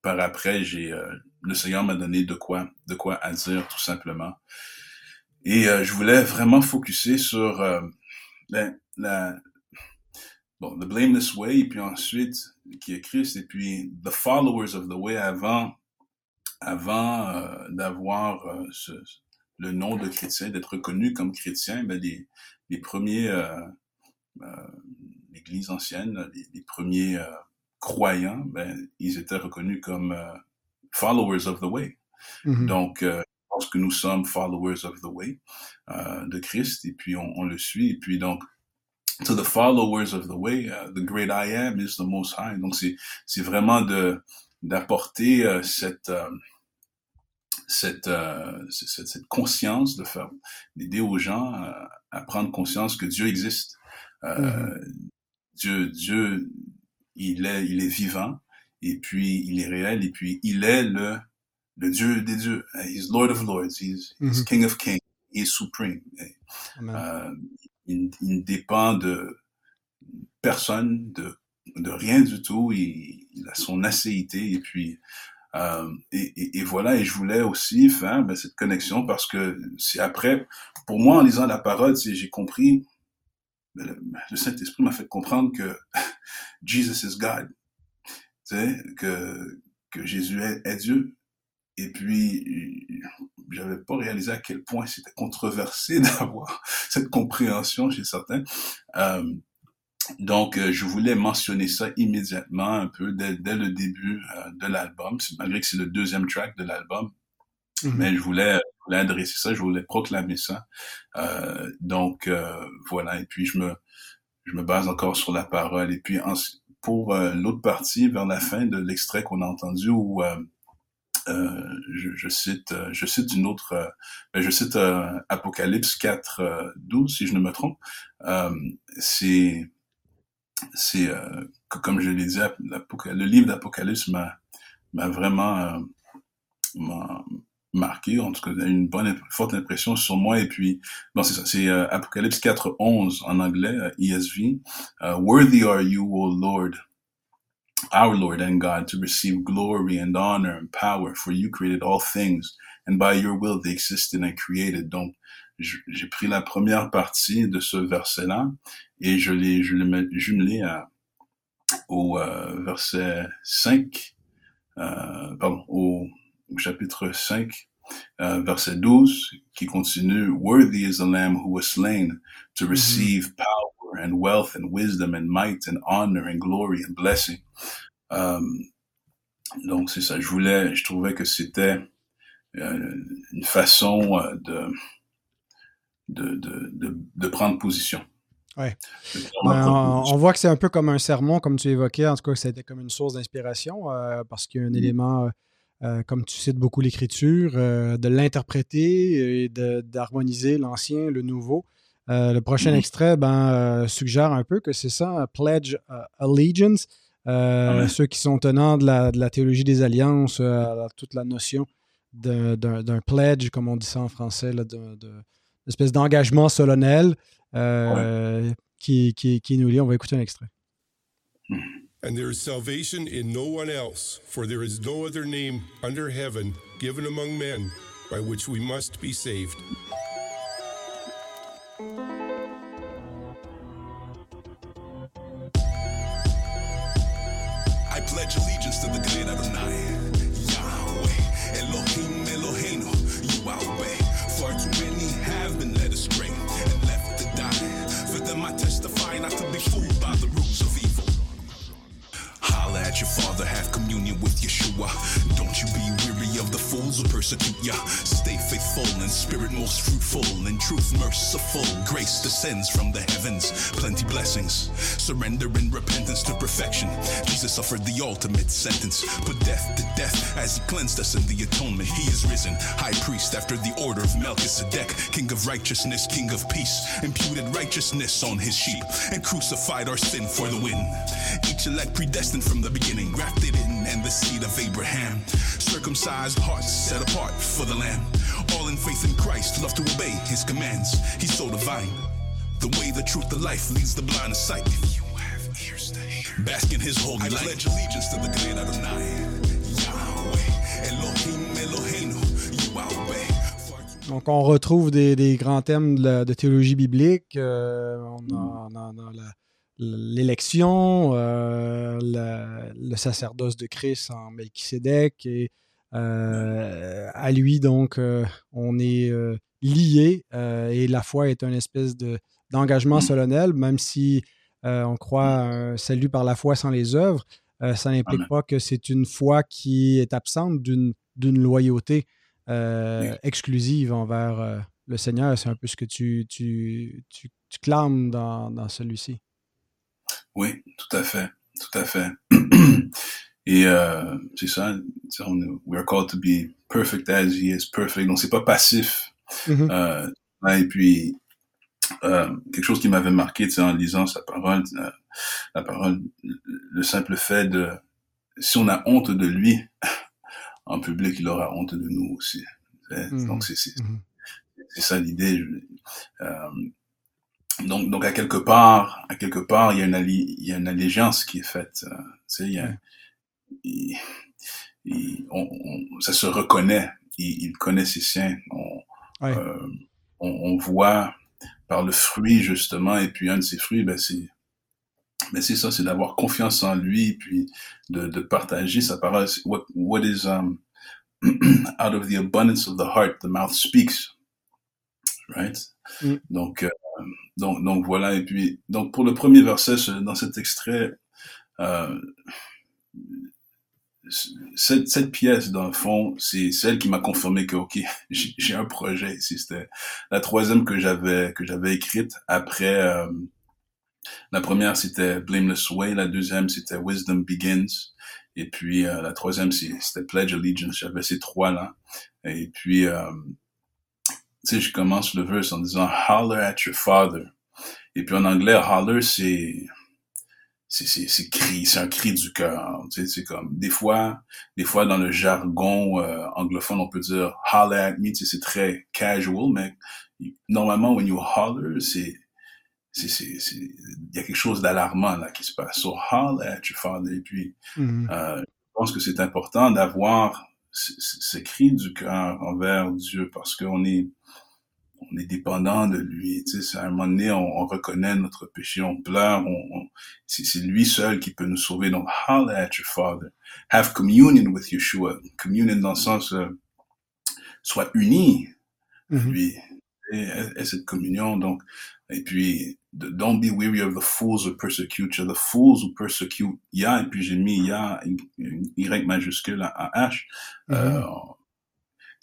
par après, j'ai le Seigneur m'a donné de quoi, de quoi à dire tout simplement. Et je voulais vraiment focuser sur la, la, bon, The Blameless Way, et puis ensuite, qui est Christ, et puis The Followers of the Way avant, avant euh, d'avoir euh, ce, le nom de chrétien, d'être reconnu comme chrétien, ben les, les premiers, euh, euh l'Église ancienne, les, les premiers croyants, ben, ils étaient reconnus comme followers of the way. Mm-hmm. Donc, je pense que nous sommes followers of the way de Christ, et puis on, on le suit, et puis donc, to the followers of the way, uh, the great I am is the most high. Donc c'est c'est vraiment de d'apporter euh, cette, euh, cette, euh, cette, cette conscience de faire d'aider aux gens à prendre conscience que Dieu existe. Mm-hmm. Dieu Dieu il est il est vivant et puis il est réel et puis il est le le Dieu des dieux. He's Lord of Lords. He's, he's mm-hmm. King of Kings. He is supreme. Euh, il, il, ne dépend de personne, de, de rien du tout. Il, il a son acéité et puis euh, et, et, et, voilà. Et je voulais aussi faire ben, cette connexion parce que c'est après, pour moi, en lisant la parole, j'ai compris. Ben, le, le Saint-Esprit m'a fait comprendre que Jesus is God, tu sais, que que Jésus est, est Dieu. Et puis, j'avais pas réalisé à quel point c'était controversé d'avoir cette compréhension chez certains. Euh, donc, euh, je voulais mentionner ça immédiatement, un peu dès, dès le début euh, de l'album, malgré que c'est le deuxième track de l'album. Mm-hmm. Mais je voulais, je voulais, adresser ça, je voulais proclamer ça. Donc, voilà. Et puis, je me, je me base encore sur la parole. Et puis, en, pour l'autre partie, vers la fin de l'extrait qu'on a entendu, où euh, je, je, cite, euh, je cite une autre, euh, ben, je cite Apocalypse 4, 12 si je ne me trompe. c'est, c'est comme je l'ai dit, le livre d'Apocalypse m'a, m'a vraiment marqué, en tout cas, une bonne, forte impression sur moi. Et puis, bon, c'est ça, c'est Apocalypse 4, 11 en anglais, ESV. Worthy are you, O Lord, our Lord and God, to receive glory and honor and power, for you created all things, and by your will they existed and created. Donc, j'ai pris la première partie de ce verset-là et je l'ai l'ai jumelé à, au euh, verset 5, euh, pardon, au, au, chapitre 5, euh, verset 12, qui continue, Worthy is the Lamb who was slain to mm-hmm. receive mm -hmm. power and wealth and wisdom and might and honor and glory and blessing. Um, donc c'est ça. Je voulais, je trouvais que c'était euh, une façon euh, de, de, de, de, prendre position. Ouais. Ben, on, voit que c'est un peu comme un sermon, comme tu évoquais. En tout cas, c'était comme une source d'inspiration euh, parce qu'il y a un mm. élément, euh, comme tu cites beaucoup l'écriture, euh, de l'interpréter et d'harmoniser l'ancien, le nouveau. Euh, le prochain mm-hmm. extrait ben, suggère un peu que c'est ça, Pledge Allegiance. Ah ceux qui sont tenants de la, de la théologie des alliances, toute la notion d'un pledge, comme on dit ça en français, là, de, de, espèce d'engagement solennel ouais. qui, qui, qui, nous lie. On va écouter un extrait. And there is salvation in no one else, for there is no other name under heaven given among men by which we must be saved. pledge allegiance to the great Adonai. Your father, have communion with Yeshua. Don't you be weary of the fools who persecute ya. Stay faithful in spirit most fruitful, in truth merciful. Grace descends from the heavens, plenty blessings. Surrender in repentance to perfection. Jesus suffered the ultimate sentence, put death to death as he cleansed us in the atonement. He is risen, high priest after the order of Melchizedek, king of righteousness, king of peace, imputed righteousness on his sheep, and crucified our sin for the win. Each elect predestined from the beginning, grafted in and the seed of Abraham. Circumcised hearts set apart for the Lamb. All in faith in Christ, love to obey his commands. He's so divine. The way, the truth, the life leads the blind to sight. If you have ears to hear. Bask in his holy light. I pledge allegiance to the great Adonai. Yahweh, Elohim, Eloheinu, Yahweh. Donc, on retrouve des, des grands thèmes de, la, de théologie biblique. Euh, on a, on a, on a la, l'élection, euh, le, sacerdoce de Christ en Melchisédek et euh, à lui, donc, euh, on est lié et la foi est une espèce de, d'engagement solennel, même si on croit un salut par la foi sans les œuvres. ça n'implique pas que c'est une foi qui est absente d'une, d'une loyauté exclusive envers le Seigneur. C'est un peu ce que tu, tu, tu, tu clames dans, dans celui-ci. Oui, tout à fait, tout à fait. Et euh, c'est ça, on, we are called to be perfect as he is perfect. Donc c'est pas passif. Mm-hmm. euh, et puis euh, quelque chose qui m'avait marqué, en lisant sa parole, euh, la parole, le simple fait de si on a honte de lui en public, il aura honte de nous aussi. Mm-hmm. Donc c'est c'est mm-hmm. ça l'idée. Euh, donc, donc à quelque part, à quelque part, il y a une, il y a une allégeance qui est faite. Euh, tu sais, il y a, il, il, on, on, ça se reconnaît. Il, il connaît ses siens. On, ouais. euh, on, on, voit par le fruit justement, et puis un de ces fruits, ben c'est, ben c'est ça, c'est d'avoir confiance en lui, puis de, de partager sa parole. What, what is um, out of the abundance of the heart, the mouth speaks, right? Mm. Donc, euh, donc, donc voilà. Et puis, donc pour le premier verset dans cet extrait, euh, cette, cette pièce, dans le fond, c'est celle qui m'a confirmé que, OK, j'ai un projet ici. C'était la troisième que j'avais, que j'avais écrite après, euh, la première, c'était Blameless Way. La deuxième, c'était Wisdom Begins. Et puis, euh, la troisième, c'était Pledge Allegiance. J'avais ces trois-là. Et puis, euh, tu sais, je commence le verse en disant holler at your father. Et puis en anglais, holler, c'est, c'est, c'est, c'est cri, c'est un cri du cœur. Tu sais, c'est comme, des fois, des fois dans le jargon euh, anglophone, on peut dire holler at me, tu sais, c'est très casual, mais normalement, when you holler, c'est, c'est, c'est, c'est, il y a quelque chose d'alarmant là qui se passe. So holler at your father. Et puis, mm-hmm. euh, je pense que c'est important d'avoir ce, cri du cœur envers Dieu parce qu'on est, on est dépendant de lui. Tu sais, à un moment donné, on, on reconnaît notre péché, on pleure, on, on c'est lui seul qui peut nous sauver. Donc, holler at your Father. Have communion with Yeshua. Communion dans le sens, euh, soit uni mm -hmm. lui. Et, et, cette communion, donc, et puis, don't be weary of the fools who persecute you. The fools who persecute Ya, et puis j'ai mis Ya, Y majuscule à H. Mm -hmm.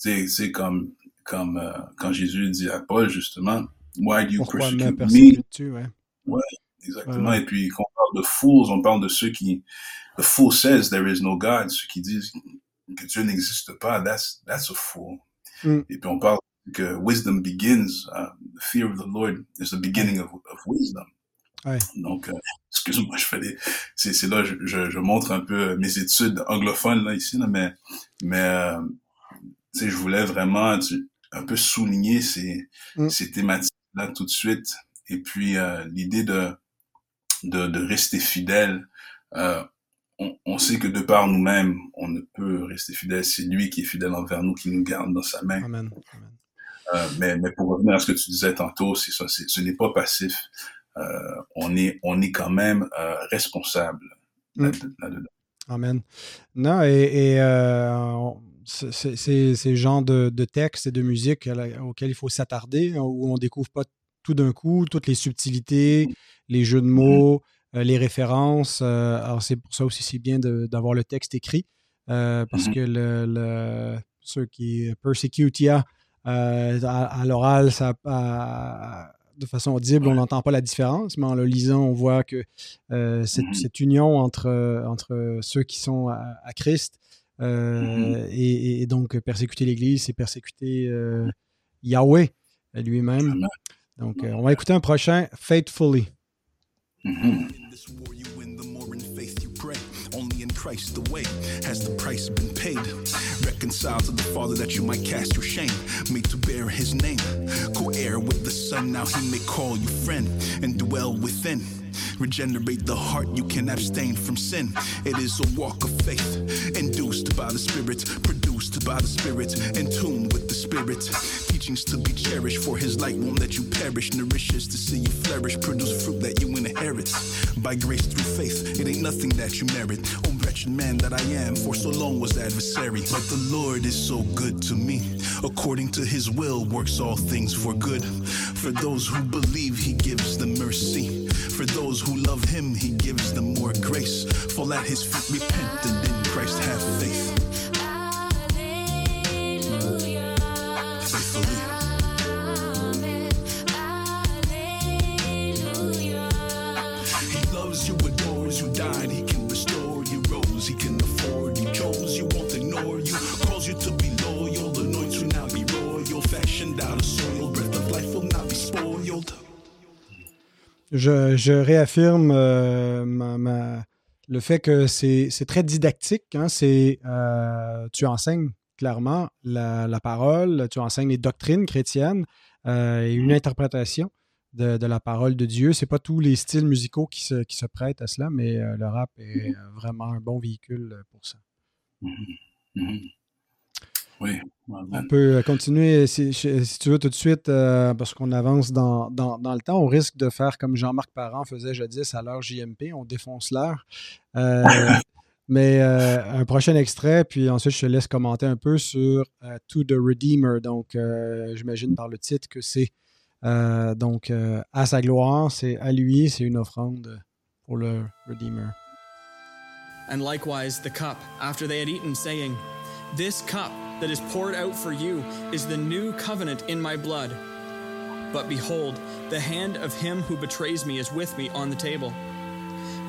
euh, c'est comme, comme euh, quand Jésus dit à Paul, justement, Why do you Pourquoi persecute me? Ouais. ouais, exactement. Ouais. Et puis, quand on parle de fools, on parle de ceux qui, the fool says there is no God, ceux qui disent que Dieu n'existe pas, that's, that's a fool. Mm. Et puis, on parle que wisdom begins, uh, the fear of the Lord is the beginning of, of wisdom. Ouais. Donc, euh, excuse-moi, je fais des, c'est, là, je, je, je, montre un peu mes études anglophones, là, ici, là, mais, mais, euh, tu sais, je voulais vraiment, tu, un peu souligner ces, mm. ces thématiques-là tout de suite. Et puis euh, l'idée de, de, de rester fidèle, euh, on, on, sait que de par nous-mêmes, on ne peut rester fidèle. C'est lui qui est fidèle envers nous, qui nous garde dans sa main. Amen. Amen. Euh, mais, mais pour revenir à ce que tu disais tantôt, c'est ça, ce n'est pas passif. Euh, on est, on est quand même euh, responsable mm. là-dedans. Amen. Non, et, et c'est ces genres de, de textes et de musique auxquels il faut s'attarder, hein, où on ne découvre pas tout d'un coup toutes les subtilités, les jeux de mm-hmm. mots, euh, les références. Alors, c'est pour ça aussi c'est bien d'avoir le texte écrit, parce mm -hmm. que le, le, ceux qui persecute euh, à, à l'oral, ça à, de façon audible, on n'entend pas la différence, mais en le lisant, on voit que euh, cette, mm -hmm. cette, union entre, entre ceux qui sont à, à Christ euh, mm-hmm. et, et, donc, persécuter l'Église, c'est persécuter Yahweh lui-même. Donc, on va écouter un prochain, Faithfully. Mm-hmm. Christ the way has the price been paid. Reconciled to the Father that you might cast your shame, made to bear his name. Co heir with the Son, now he may call you friend and dwell within. regenerate the heart, you can abstain from sin. It is a walk of faith, induced by the Spirit, produced by the Spirit, in tune with the Spirit. Teachings to be cherished, for His light won't let you perish. Nourishes to see you flourish, produce fruit that you inherit. By grace through faith, it ain't nothing that you merit. Oh, wretched man that I am, for so long was adversary. But the Lord is so good to me. According to His will, works all things for good. For those who believe, He gives them mercy. For those who love Him, He gives them more grace. Fall at His feet, repent, and in Christ have faith. Je, je réaffirme euh, ma- ma- le fait que c'est très didactique. hein, euh, tu enseignes clairement la, la parole, tu enseignes les doctrines chrétiennes euh, et une interprétation de, de la parole de Dieu. C'est pas tous les styles musicaux qui se, qui se prêtent à cela, mais le rap est euh, vraiment un bon véhicule pour ça. Mhm. Mhm. Oui. On peut continuer, si, si tu veux, tout de suite, euh, parce qu'on avance dans, dans- dans le temps. On risque de faire comme Jean-Marc Parent faisait jadis à l'heure JMP, on défonce l'heure. Euh, mais euh, un prochain extrait, puis ensuite je te laisse commenter un peu sur euh, To the Redeemer. Donc, euh, j'imagine par le titre que c'est euh, donc euh, à sa gloire, c'est à lui, c'est une offrande pour le Redeemer. And likewise the cup, after they had eaten, saying, This cup that is poured out for you is the new covenant in my blood. But behold, the hand of him who betrays me is with me on the table.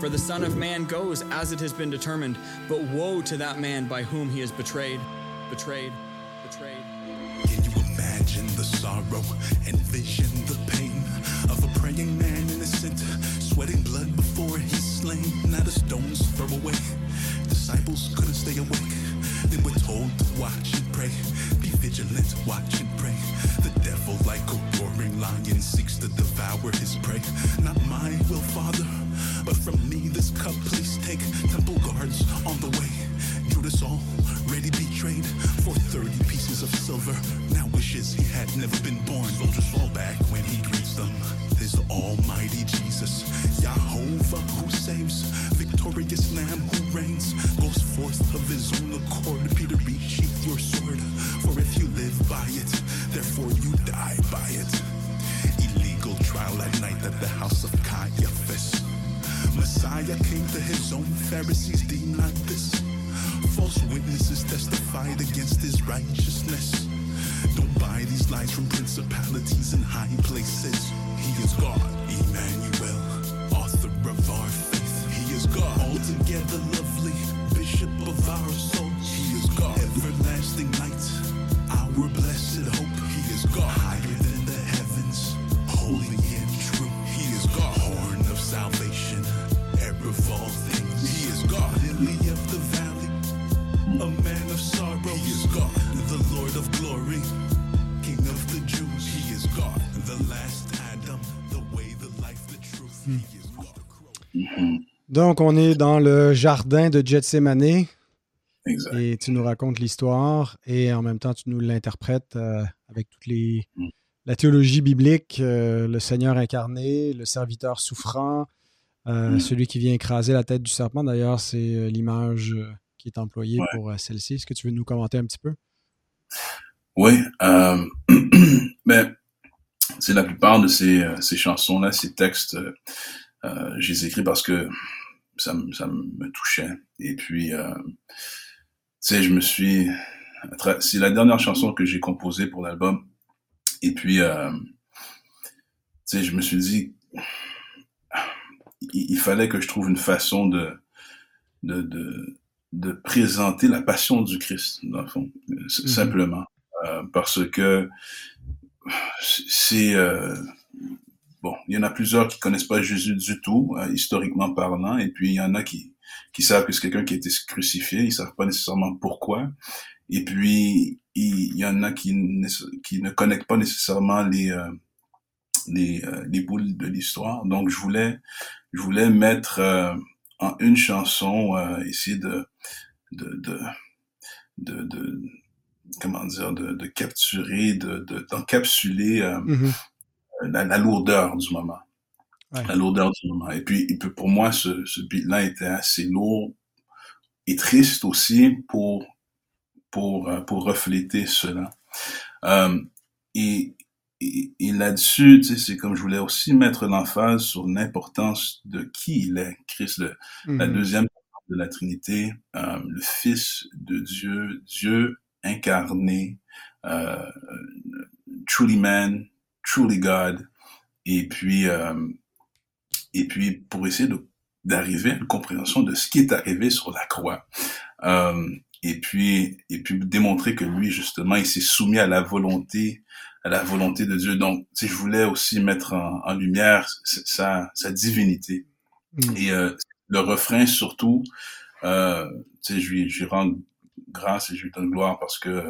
For the Son of Man goes as it has been determined, but woe to that man by whom he is betrayed. Betrayed. Betrayed. Can you imagine the sorrow, envision the pain of a praying man innocent, sweating blood before he's slain? Not a stone's throw away. Disciples couldn't stay awake. They were told to watch and pray. Be vigilant, watch and pray. The devil, like a roaring lion, seeks to devour his prey. Not my will, Father, but from me this cup please take. Temple guards on the way. Judas already betrayed for 30 pieces of silver. Now wishes he had never been born. Soldiers fall back when he greets them. His almighty Jesus, Jehovah who saves, victorious Lamb who reigns, goes forth of his own accord. Peter, resheath your sword, for if you live by it, therefore you die by it. Illegal trial at night at the house of Caiaphas. Messiah came to his own Pharisees denied this. False witnesses testified against his righteousness. Don't buy these lies from principalities in high places. He is God, Emmanuel, author of our faith. He is God, altogether lovely, bishop of our souls. Donc, on est dans le jardin de Gethsemane. Exact. Et tu nous racontes l'histoire et en même temps, tu nous l'interprètes euh, avec toutes les Mm. la théologie biblique, euh, le Seigneur incarné, le serviteur souffrant, euh, Mm. celui qui vient écraser la tête du serpent. D'ailleurs, c'est l'image qui est employée Ouais. pour celle-ci. Est-ce que tu veux nous commenter un petit peu? Oui, mais c'est la plupart de ces, ces chansons-là, ces textes, je les écris parce que ça, me- ça me touchait. Et puis, euh, tu sais, je me suis... C'est la dernière chanson que j'ai composée pour l'album. Et puis, euh, tu sais, je me suis dit, il, il fallait que je trouve une façon de, de, de, de présenter la passion du Christ, dans le fond, euh, Mhm. simplement. Euh, parce que c'est euh, bon, il y en a plusieurs qui connaissent pas Jésus du tout, euh, historiquement parlant, et puis il y en a qui qui savent que c'est quelqu'un qui a été crucifié, ils savent pas nécessairement pourquoi, et puis il, y en a qui, ne- qui ne connectent pas nécessairement les euh, les, les boules de l'histoire. Donc, je voulais, je voulais mettre en une chanson, essayer de, de, de, de, comment dire, de, de capturer, de, d'encapsuler mm-hmm. La, la, lourdeur du moment. La lourdeur du moment. Et puis, pour moi, ce, ce beat-là était assez lourd et triste aussi pour, pour, euh, pour refléter cela. Euh, et, et, et là-dessus, tu sais, c'est comme je voulais aussi mettre l'emphase sur l'importance de qui il est, Christ, le, la mm-hmm. deuxième de la Trinité, euh, le Fils de Dieu, Dieu incarné, euh, truly man, truly God, et puis euh, et puis pour essayer d'arriver à une compréhension de ce qui est arrivé sur la croix. Euh, et puis et puis démontrer que lui justement il s'est soumis à la volonté à la volonté de Dieu. Donc, si je voulais aussi mettre en, en lumière sa, sa divinité. Mm. Et euh, le refrain surtout, euh, tu sais, je lui, je lui rends grâce et je lui donne gloire parce que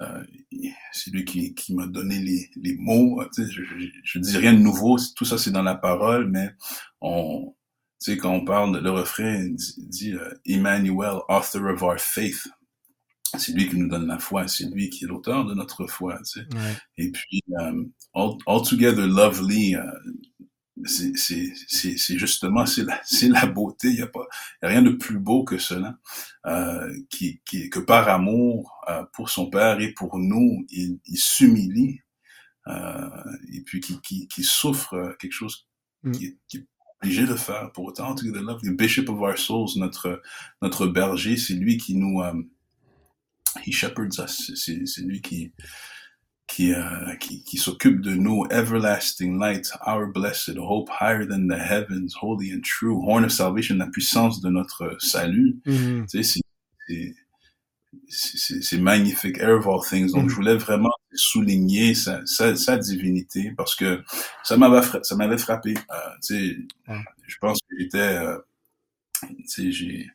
euh, c'est lui qui, qui m'a donné les, les mots. Sais, je, je, je, dis rien de nouveau, tout ça c'est dans la parole, mais on, tu sais, quand on parle, le refrain dit, dit uh, Emmanuel, author of our faith. C'est lui qui nous donne la foi, c'est lui qui est l'auteur de notre foi. Tu sais. Ouais. Et puis, um, all, Altogether Lovely, uh, c'est justement c'est la, la beauté. Il n'y a pas y a rien de plus beau que cela, euh, qui, qui, que par amour euh, pour son père et pour nous, il, il s'humilie euh, et puis qui, qui, qui souffre quelque chose mm. qui, qui est obligé de faire. Pour autant, to the love, the Bishop of our souls, notre notre berger, c'est lui qui nous euh, he shepherds us. C'est lui qui qui, euh, qui, qui s'occupe de nous. Everlasting light, our blessed hope, higher than the heavens, holy and true, horn of salvation, la puissance de notre salut. Mm-hmm. Tu sais, c'est magnifique, air of all things. Donc, mm-hmm. je voulais vraiment souligner sa, sa, sa, divinité parce que ça m'avait ça m'avait frappé. Euh, tu sais, mm. je pense que j'étais, euh, tu sais, j'ai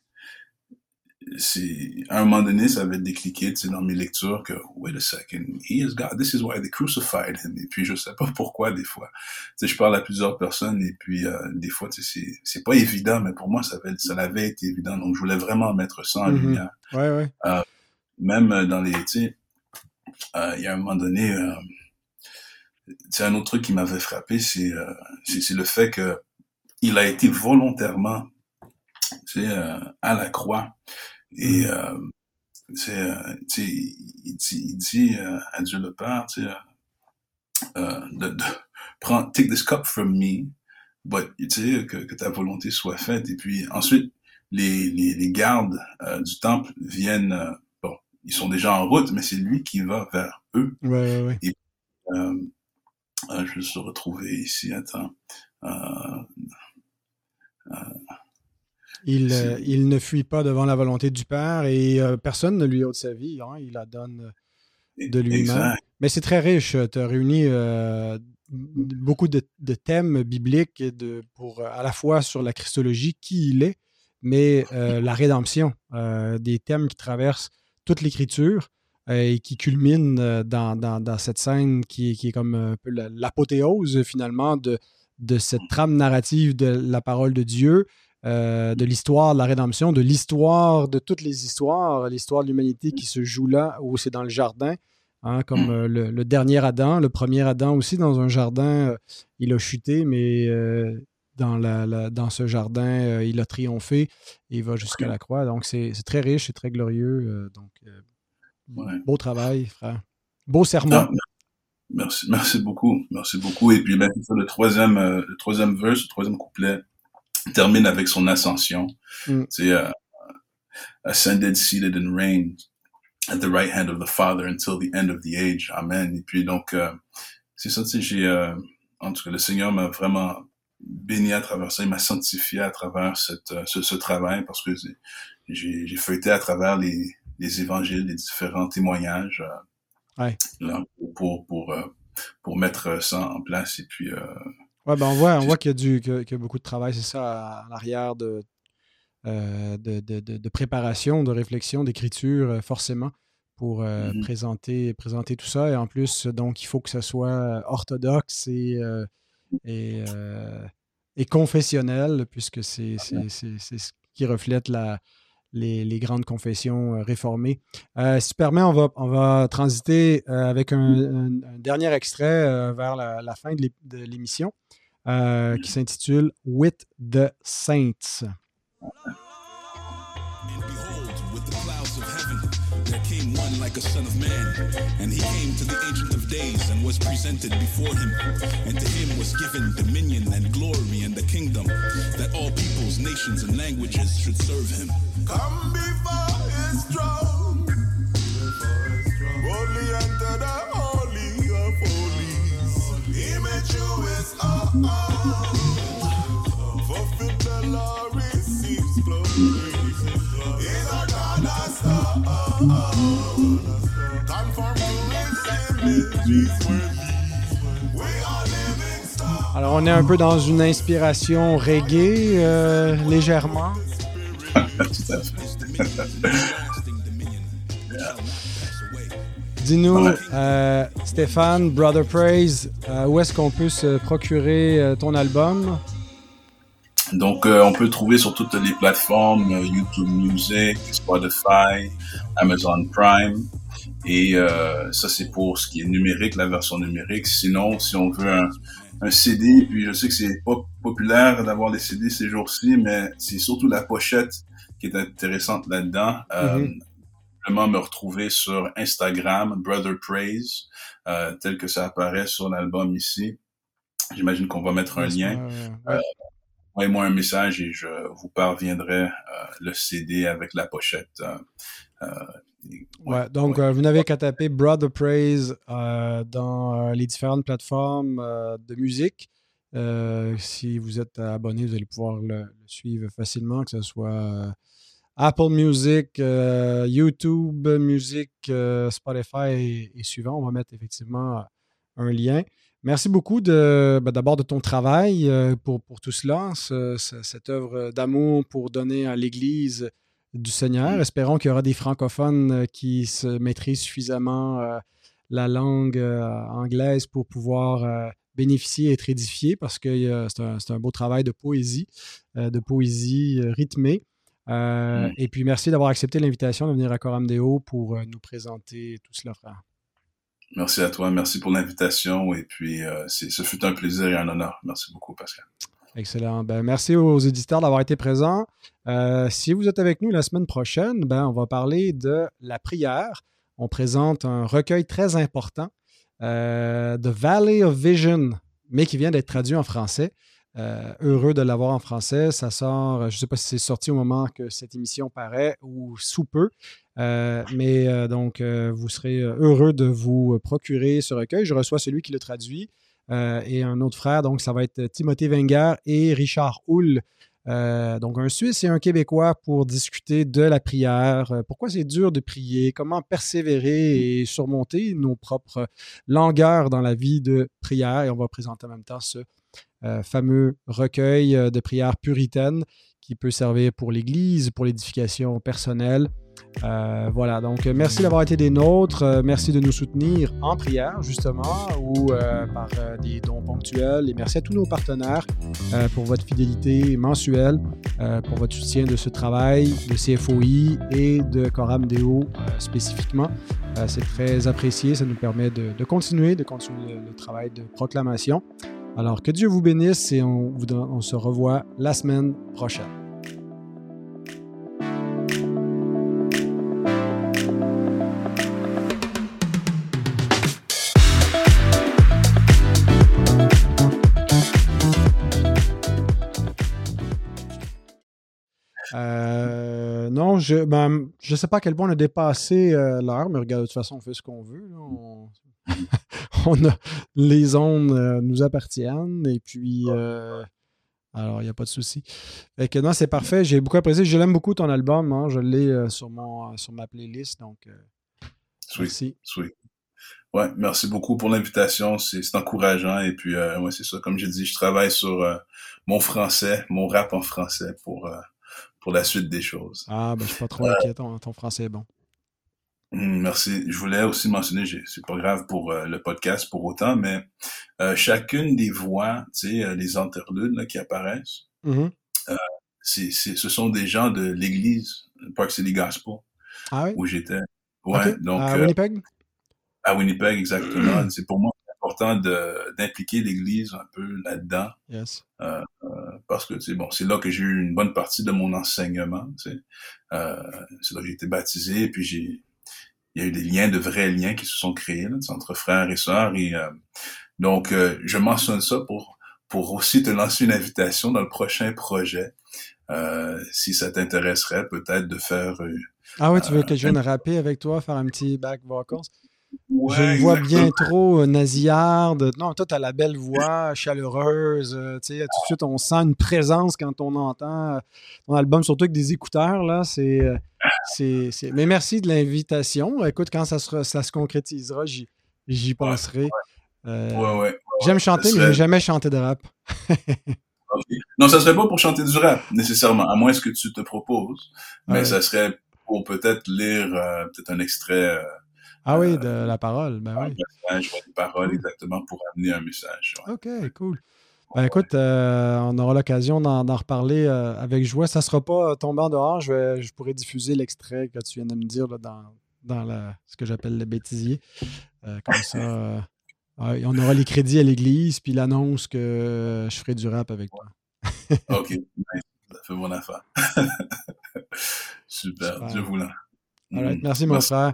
à un moment donné ça avait décliqué tu sais, dans mes lectures que wait a second he is God this is why they crucified him. Et puis je sais pas pourquoi des fois. Tu sais je parle à plusieurs personnes et puis euh, des fois tu sais c'est c'est pas évident mais pour moi ça avait ça l'avait été évident. Donc je voulais vraiment mettre ça en mm -hmm. lumière. Ouais ouais. Euh, même dans les tu sais euh, il y a un moment donné euh, c'est un autre truc qui m'avait frappé c'est euh, c'est le fait que il a été volontairement tu sais, à la croix et euh, euh, il dit, il dit euh, à Dieu le Père, euh, de, de prends, take this cup from me, but que, que ta volonté soit faite. Et puis ensuite, les, les, les gardes euh, du temple viennent, euh, bon, ils sont déjà en route, mais c'est lui qui va vers eux. Ouais, ouais, ouais. Et, euh, je vais se retrouver ici, attends. Euh, il, euh, il, ne fuit pas devant la volonté du Père et euh, personne ne lui ôte sa vie. Hein, il la donne de lui-même. Mais c'est très riche. Tu as réuni euh, beaucoup de, de, thèmes bibliques de, pour, à la fois sur la Christologie, qui il est, mais euh, la rédemption. Euh, des thèmes qui traversent toute l'Écriture et qui culminent dans, dans, dans, cette scène qui, qui est comme un peu l'apothéose finalement de, de cette trame narrative de la parole de Dieu euh, de l'histoire de la rédemption, de l'histoire de toutes les histoires, l'histoire de l'humanité qui se joue là, où c'est dans le jardin, hein, comme mm. euh, le, le, dernier Adam, le premier Adam aussi dans un jardin, euh, il a chuté, mais dans, la, la, dans ce jardin, il a triomphé et il va jusqu'à la croix. Donc c'est très riche, c'est très glorieux. Donc ouais. beau travail, frère. Beau serment. Ah, merci, merci beaucoup, merci beaucoup. Et puis ben, le troisième, le troisième verse, le troisième couplet termine avec son ascension. Mm. C'est uh, ascended, seated and reigned at the right hand of the Father until the end of the age. Amen. Et puis donc, euh, c'est ça, tu sais, j'ai, euh, en tout cas, le Seigneur m'a vraiment béni à travers ça, il m'a sanctifié à travers cette, euh, ce, ce travail parce que j'ai, j'ai feuilleté à travers les, les évangiles, les différents témoignages euh, ouais. là, pour, pour, pour, euh, pour, mettre ça en place et puis Ouais, ben on voit, on voit qu'il y, a du, qu'il y a beaucoup de travail, c'est ça, à l'arrière de, euh, de, de, de, préparation, de réflexion, d'écriture, euh, forcément, pour mm-hmm. présenter, présenter tout ça. Et en plus, donc, il faut que ce soit orthodoxe et, et, et confessionnel, puisque c'est ce qui reflète la, les, grandes confessions réformées. si tu permets, on va, on va transiter avec un, dernier extrait vers la, fin de l'émission qui s'intitule With the Saints. Like a son of man. And he came to the Ancient of Days and was presented before him. And to him was given dominion and glory and the kingdom that all peoples, nations, and languages should serve him. Come before his throne. Boldly enter the holy of holies. Image you is all. Alors, on est un peu dans une inspiration reggae, euh, légèrement. Dis-nous, euh, Stéphane, Brother Praise, euh, où est-ce qu'on peut se procurer ton album? Donc, on peut le trouver sur toutes les plateformes, YouTube Music, Spotify, Amazon Prime. Et euh, ça, c'est pour ce qui est numérique, la version numérique. Sinon, si on veut un, un CD, puis je sais que c'est pas populaire d'avoir des CD ces jours-ci, mais c'est surtout la pochette qui est intéressante là-dedans. Euh, Vraiment me retrouver sur Instagram, Brother Praise, euh, tel que ça apparaît sur l'album ici. J'imagine qu'on va mettre un lien. Euh, Envoyez-moi un message et je vous parviendrai euh, le CD avec la pochette. Ouais, donc, euh, vous n'avez qu'à taper Brother Praise euh, dans euh, les différentes plateformes de musique. si vous êtes abonné, vous allez pouvoir le, suivre facilement, que ce soit Apple Music, YouTube Music, Spotify et, suivant. On va mettre effectivement un lien. Merci beaucoup de, ben, d'abord de ton travail pour, pour tout cela, cette œuvre d'amour pour donner à l'Église du Seigneur. Espérons qu'il y aura des francophones euh, qui se maîtrisent suffisamment euh, la langue euh, anglaise pour pouvoir bénéficier et être édifiés parce que c'est un, beau travail de poésie, de poésie rythmée. Mm. Et puis merci d'avoir accepté l'invitation de venir à Coram Deo pour nous présenter tout cela, frère. Merci à toi, merci pour l'invitation et puis ce fut un plaisir et un honneur. Merci beaucoup, Pascal. Excellent. Ben, merci aux éditeurs d'avoir été présents. Euh, si vous êtes avec nous la semaine prochaine, ben, on va parler de la prière. On présente un recueil très important, euh, The Valley of Vision, mais qui vient d'être traduit en français. Euh, heureux de l'avoir en français. Ça sort, je ne sais pas si c'est sorti au moment que cette émission paraît ou sous peu. mais donc, vous serez heureux de vous procurer ce recueil. Je reçois celui qui le traduit. Euh, et un autre frère. Donc, ça va être Timothée Wenger et Richard Hull. Euh, donc, un Suisse et un Québécois pour discuter de la prière, euh, pourquoi c'est dur de prier, comment persévérer et surmonter nos propres langueurs dans la vie de prière? Et on va présenter en même temps ce fameux recueil de prières puritaines qui peut servir pour l'Église, pour l'édification personnelle. Euh, voilà, donc merci d'avoir été des nôtres. Euh, merci de nous soutenir en prière, justement, ou euh, par des dons ponctuels. Et merci à tous nos partenaires pour votre fidélité mensuelle, pour votre soutien de ce travail, de CFOI et de Coram Deo spécifiquement. C'est très apprécié. Ça nous permet de, continuer, de continuer le, travail de proclamation. Alors, que Dieu vous bénisse et on se revoit la semaine prochaine. Euh, non, je ne ben, je sais pas à quel point on a dépassé euh, l'heure, mais regarde, de toute façon, on fait ce qu'on veut. On, a, les ondes euh, nous appartiennent et puis alors il n'y a pas de souci. Fait que non, c'est parfait. J'ai beaucoup apprécié. Je l'aime beaucoup ton album. Hein. Je l'ai sur mon sur ma playlist. Donc merci. Ouais, merci beaucoup pour l'invitation. C'est encourageant. Et puis, ouais, c'est ça. Comme j'ai dit, je travaille sur mon français, mon rap en français pour pour la suite des choses. Ah, ben, je suis pas trop inquiet, ton, français est bon. Hum, merci. Je voulais aussi mentionner, c'est pas grave pour euh, le podcast pour autant, mais euh, chacune des voix, tu sais, euh, les interludes qui apparaissent, mm-hmm. ce sont des gens de l'église Park City Gospel ah où j'étais. Ouais, donc à Winnipeg? À Winnipeg, exactement. c'est pour moi important d'impliquer l'Église un peu là-dedans. Yes. Euh, euh, parce que bon, c'est là que j'ai eu une bonne partie de mon enseignement. Euh, c'est là que j'ai été baptisé, et puis j'ai il y a eu des liens, de vrais liens qui se sont créés là, entre frères et sœurs. Et euh, donc, euh, je mentionne ça pour pour aussi te lancer une invitation dans le prochain projet. si ça t'intéresserait, peut-être de faire. ah oui, tu veux que je vienne rapper avec toi, faire un petit back vocals? je vois bien trop euh, nasillarde. Non, toi, tu as la belle voix chaleureuse. Euh, tout de suite, on sent une présence quand on entend euh, ton album, surtout avec des écouteurs. Là, c'est, c'est, Mais merci de l'invitation. Écoute, quand ça, sera, ça se concrétisera, j'y, penserai. J'aime chanter, mais je n'ai jamais chanté de rap. Non, ça serait pas pour chanter du rap, nécessairement, à moins que tu te proposes. Mais ça serait pour peut-être lire peut-être un extrait ah oui, de la parole. Ben oui. Message, des paroles exactement pour amener un message. OK, cool. Ben écoute, euh, on aura l'occasion d'en reparler euh, avec joie. Ça ne sera pas tombé en dehors. Je, je pourrais diffuser l'extrait que tu viens de me dire dans, dans ce que j'appelle le bêtisier. Euh, comme ça, on aura les crédits à l'église, puis l'annonce que je ferai du rap avec toi. OK, ça fait mon affaire. Super, Dieu voulant. Right. Merci, mon frère.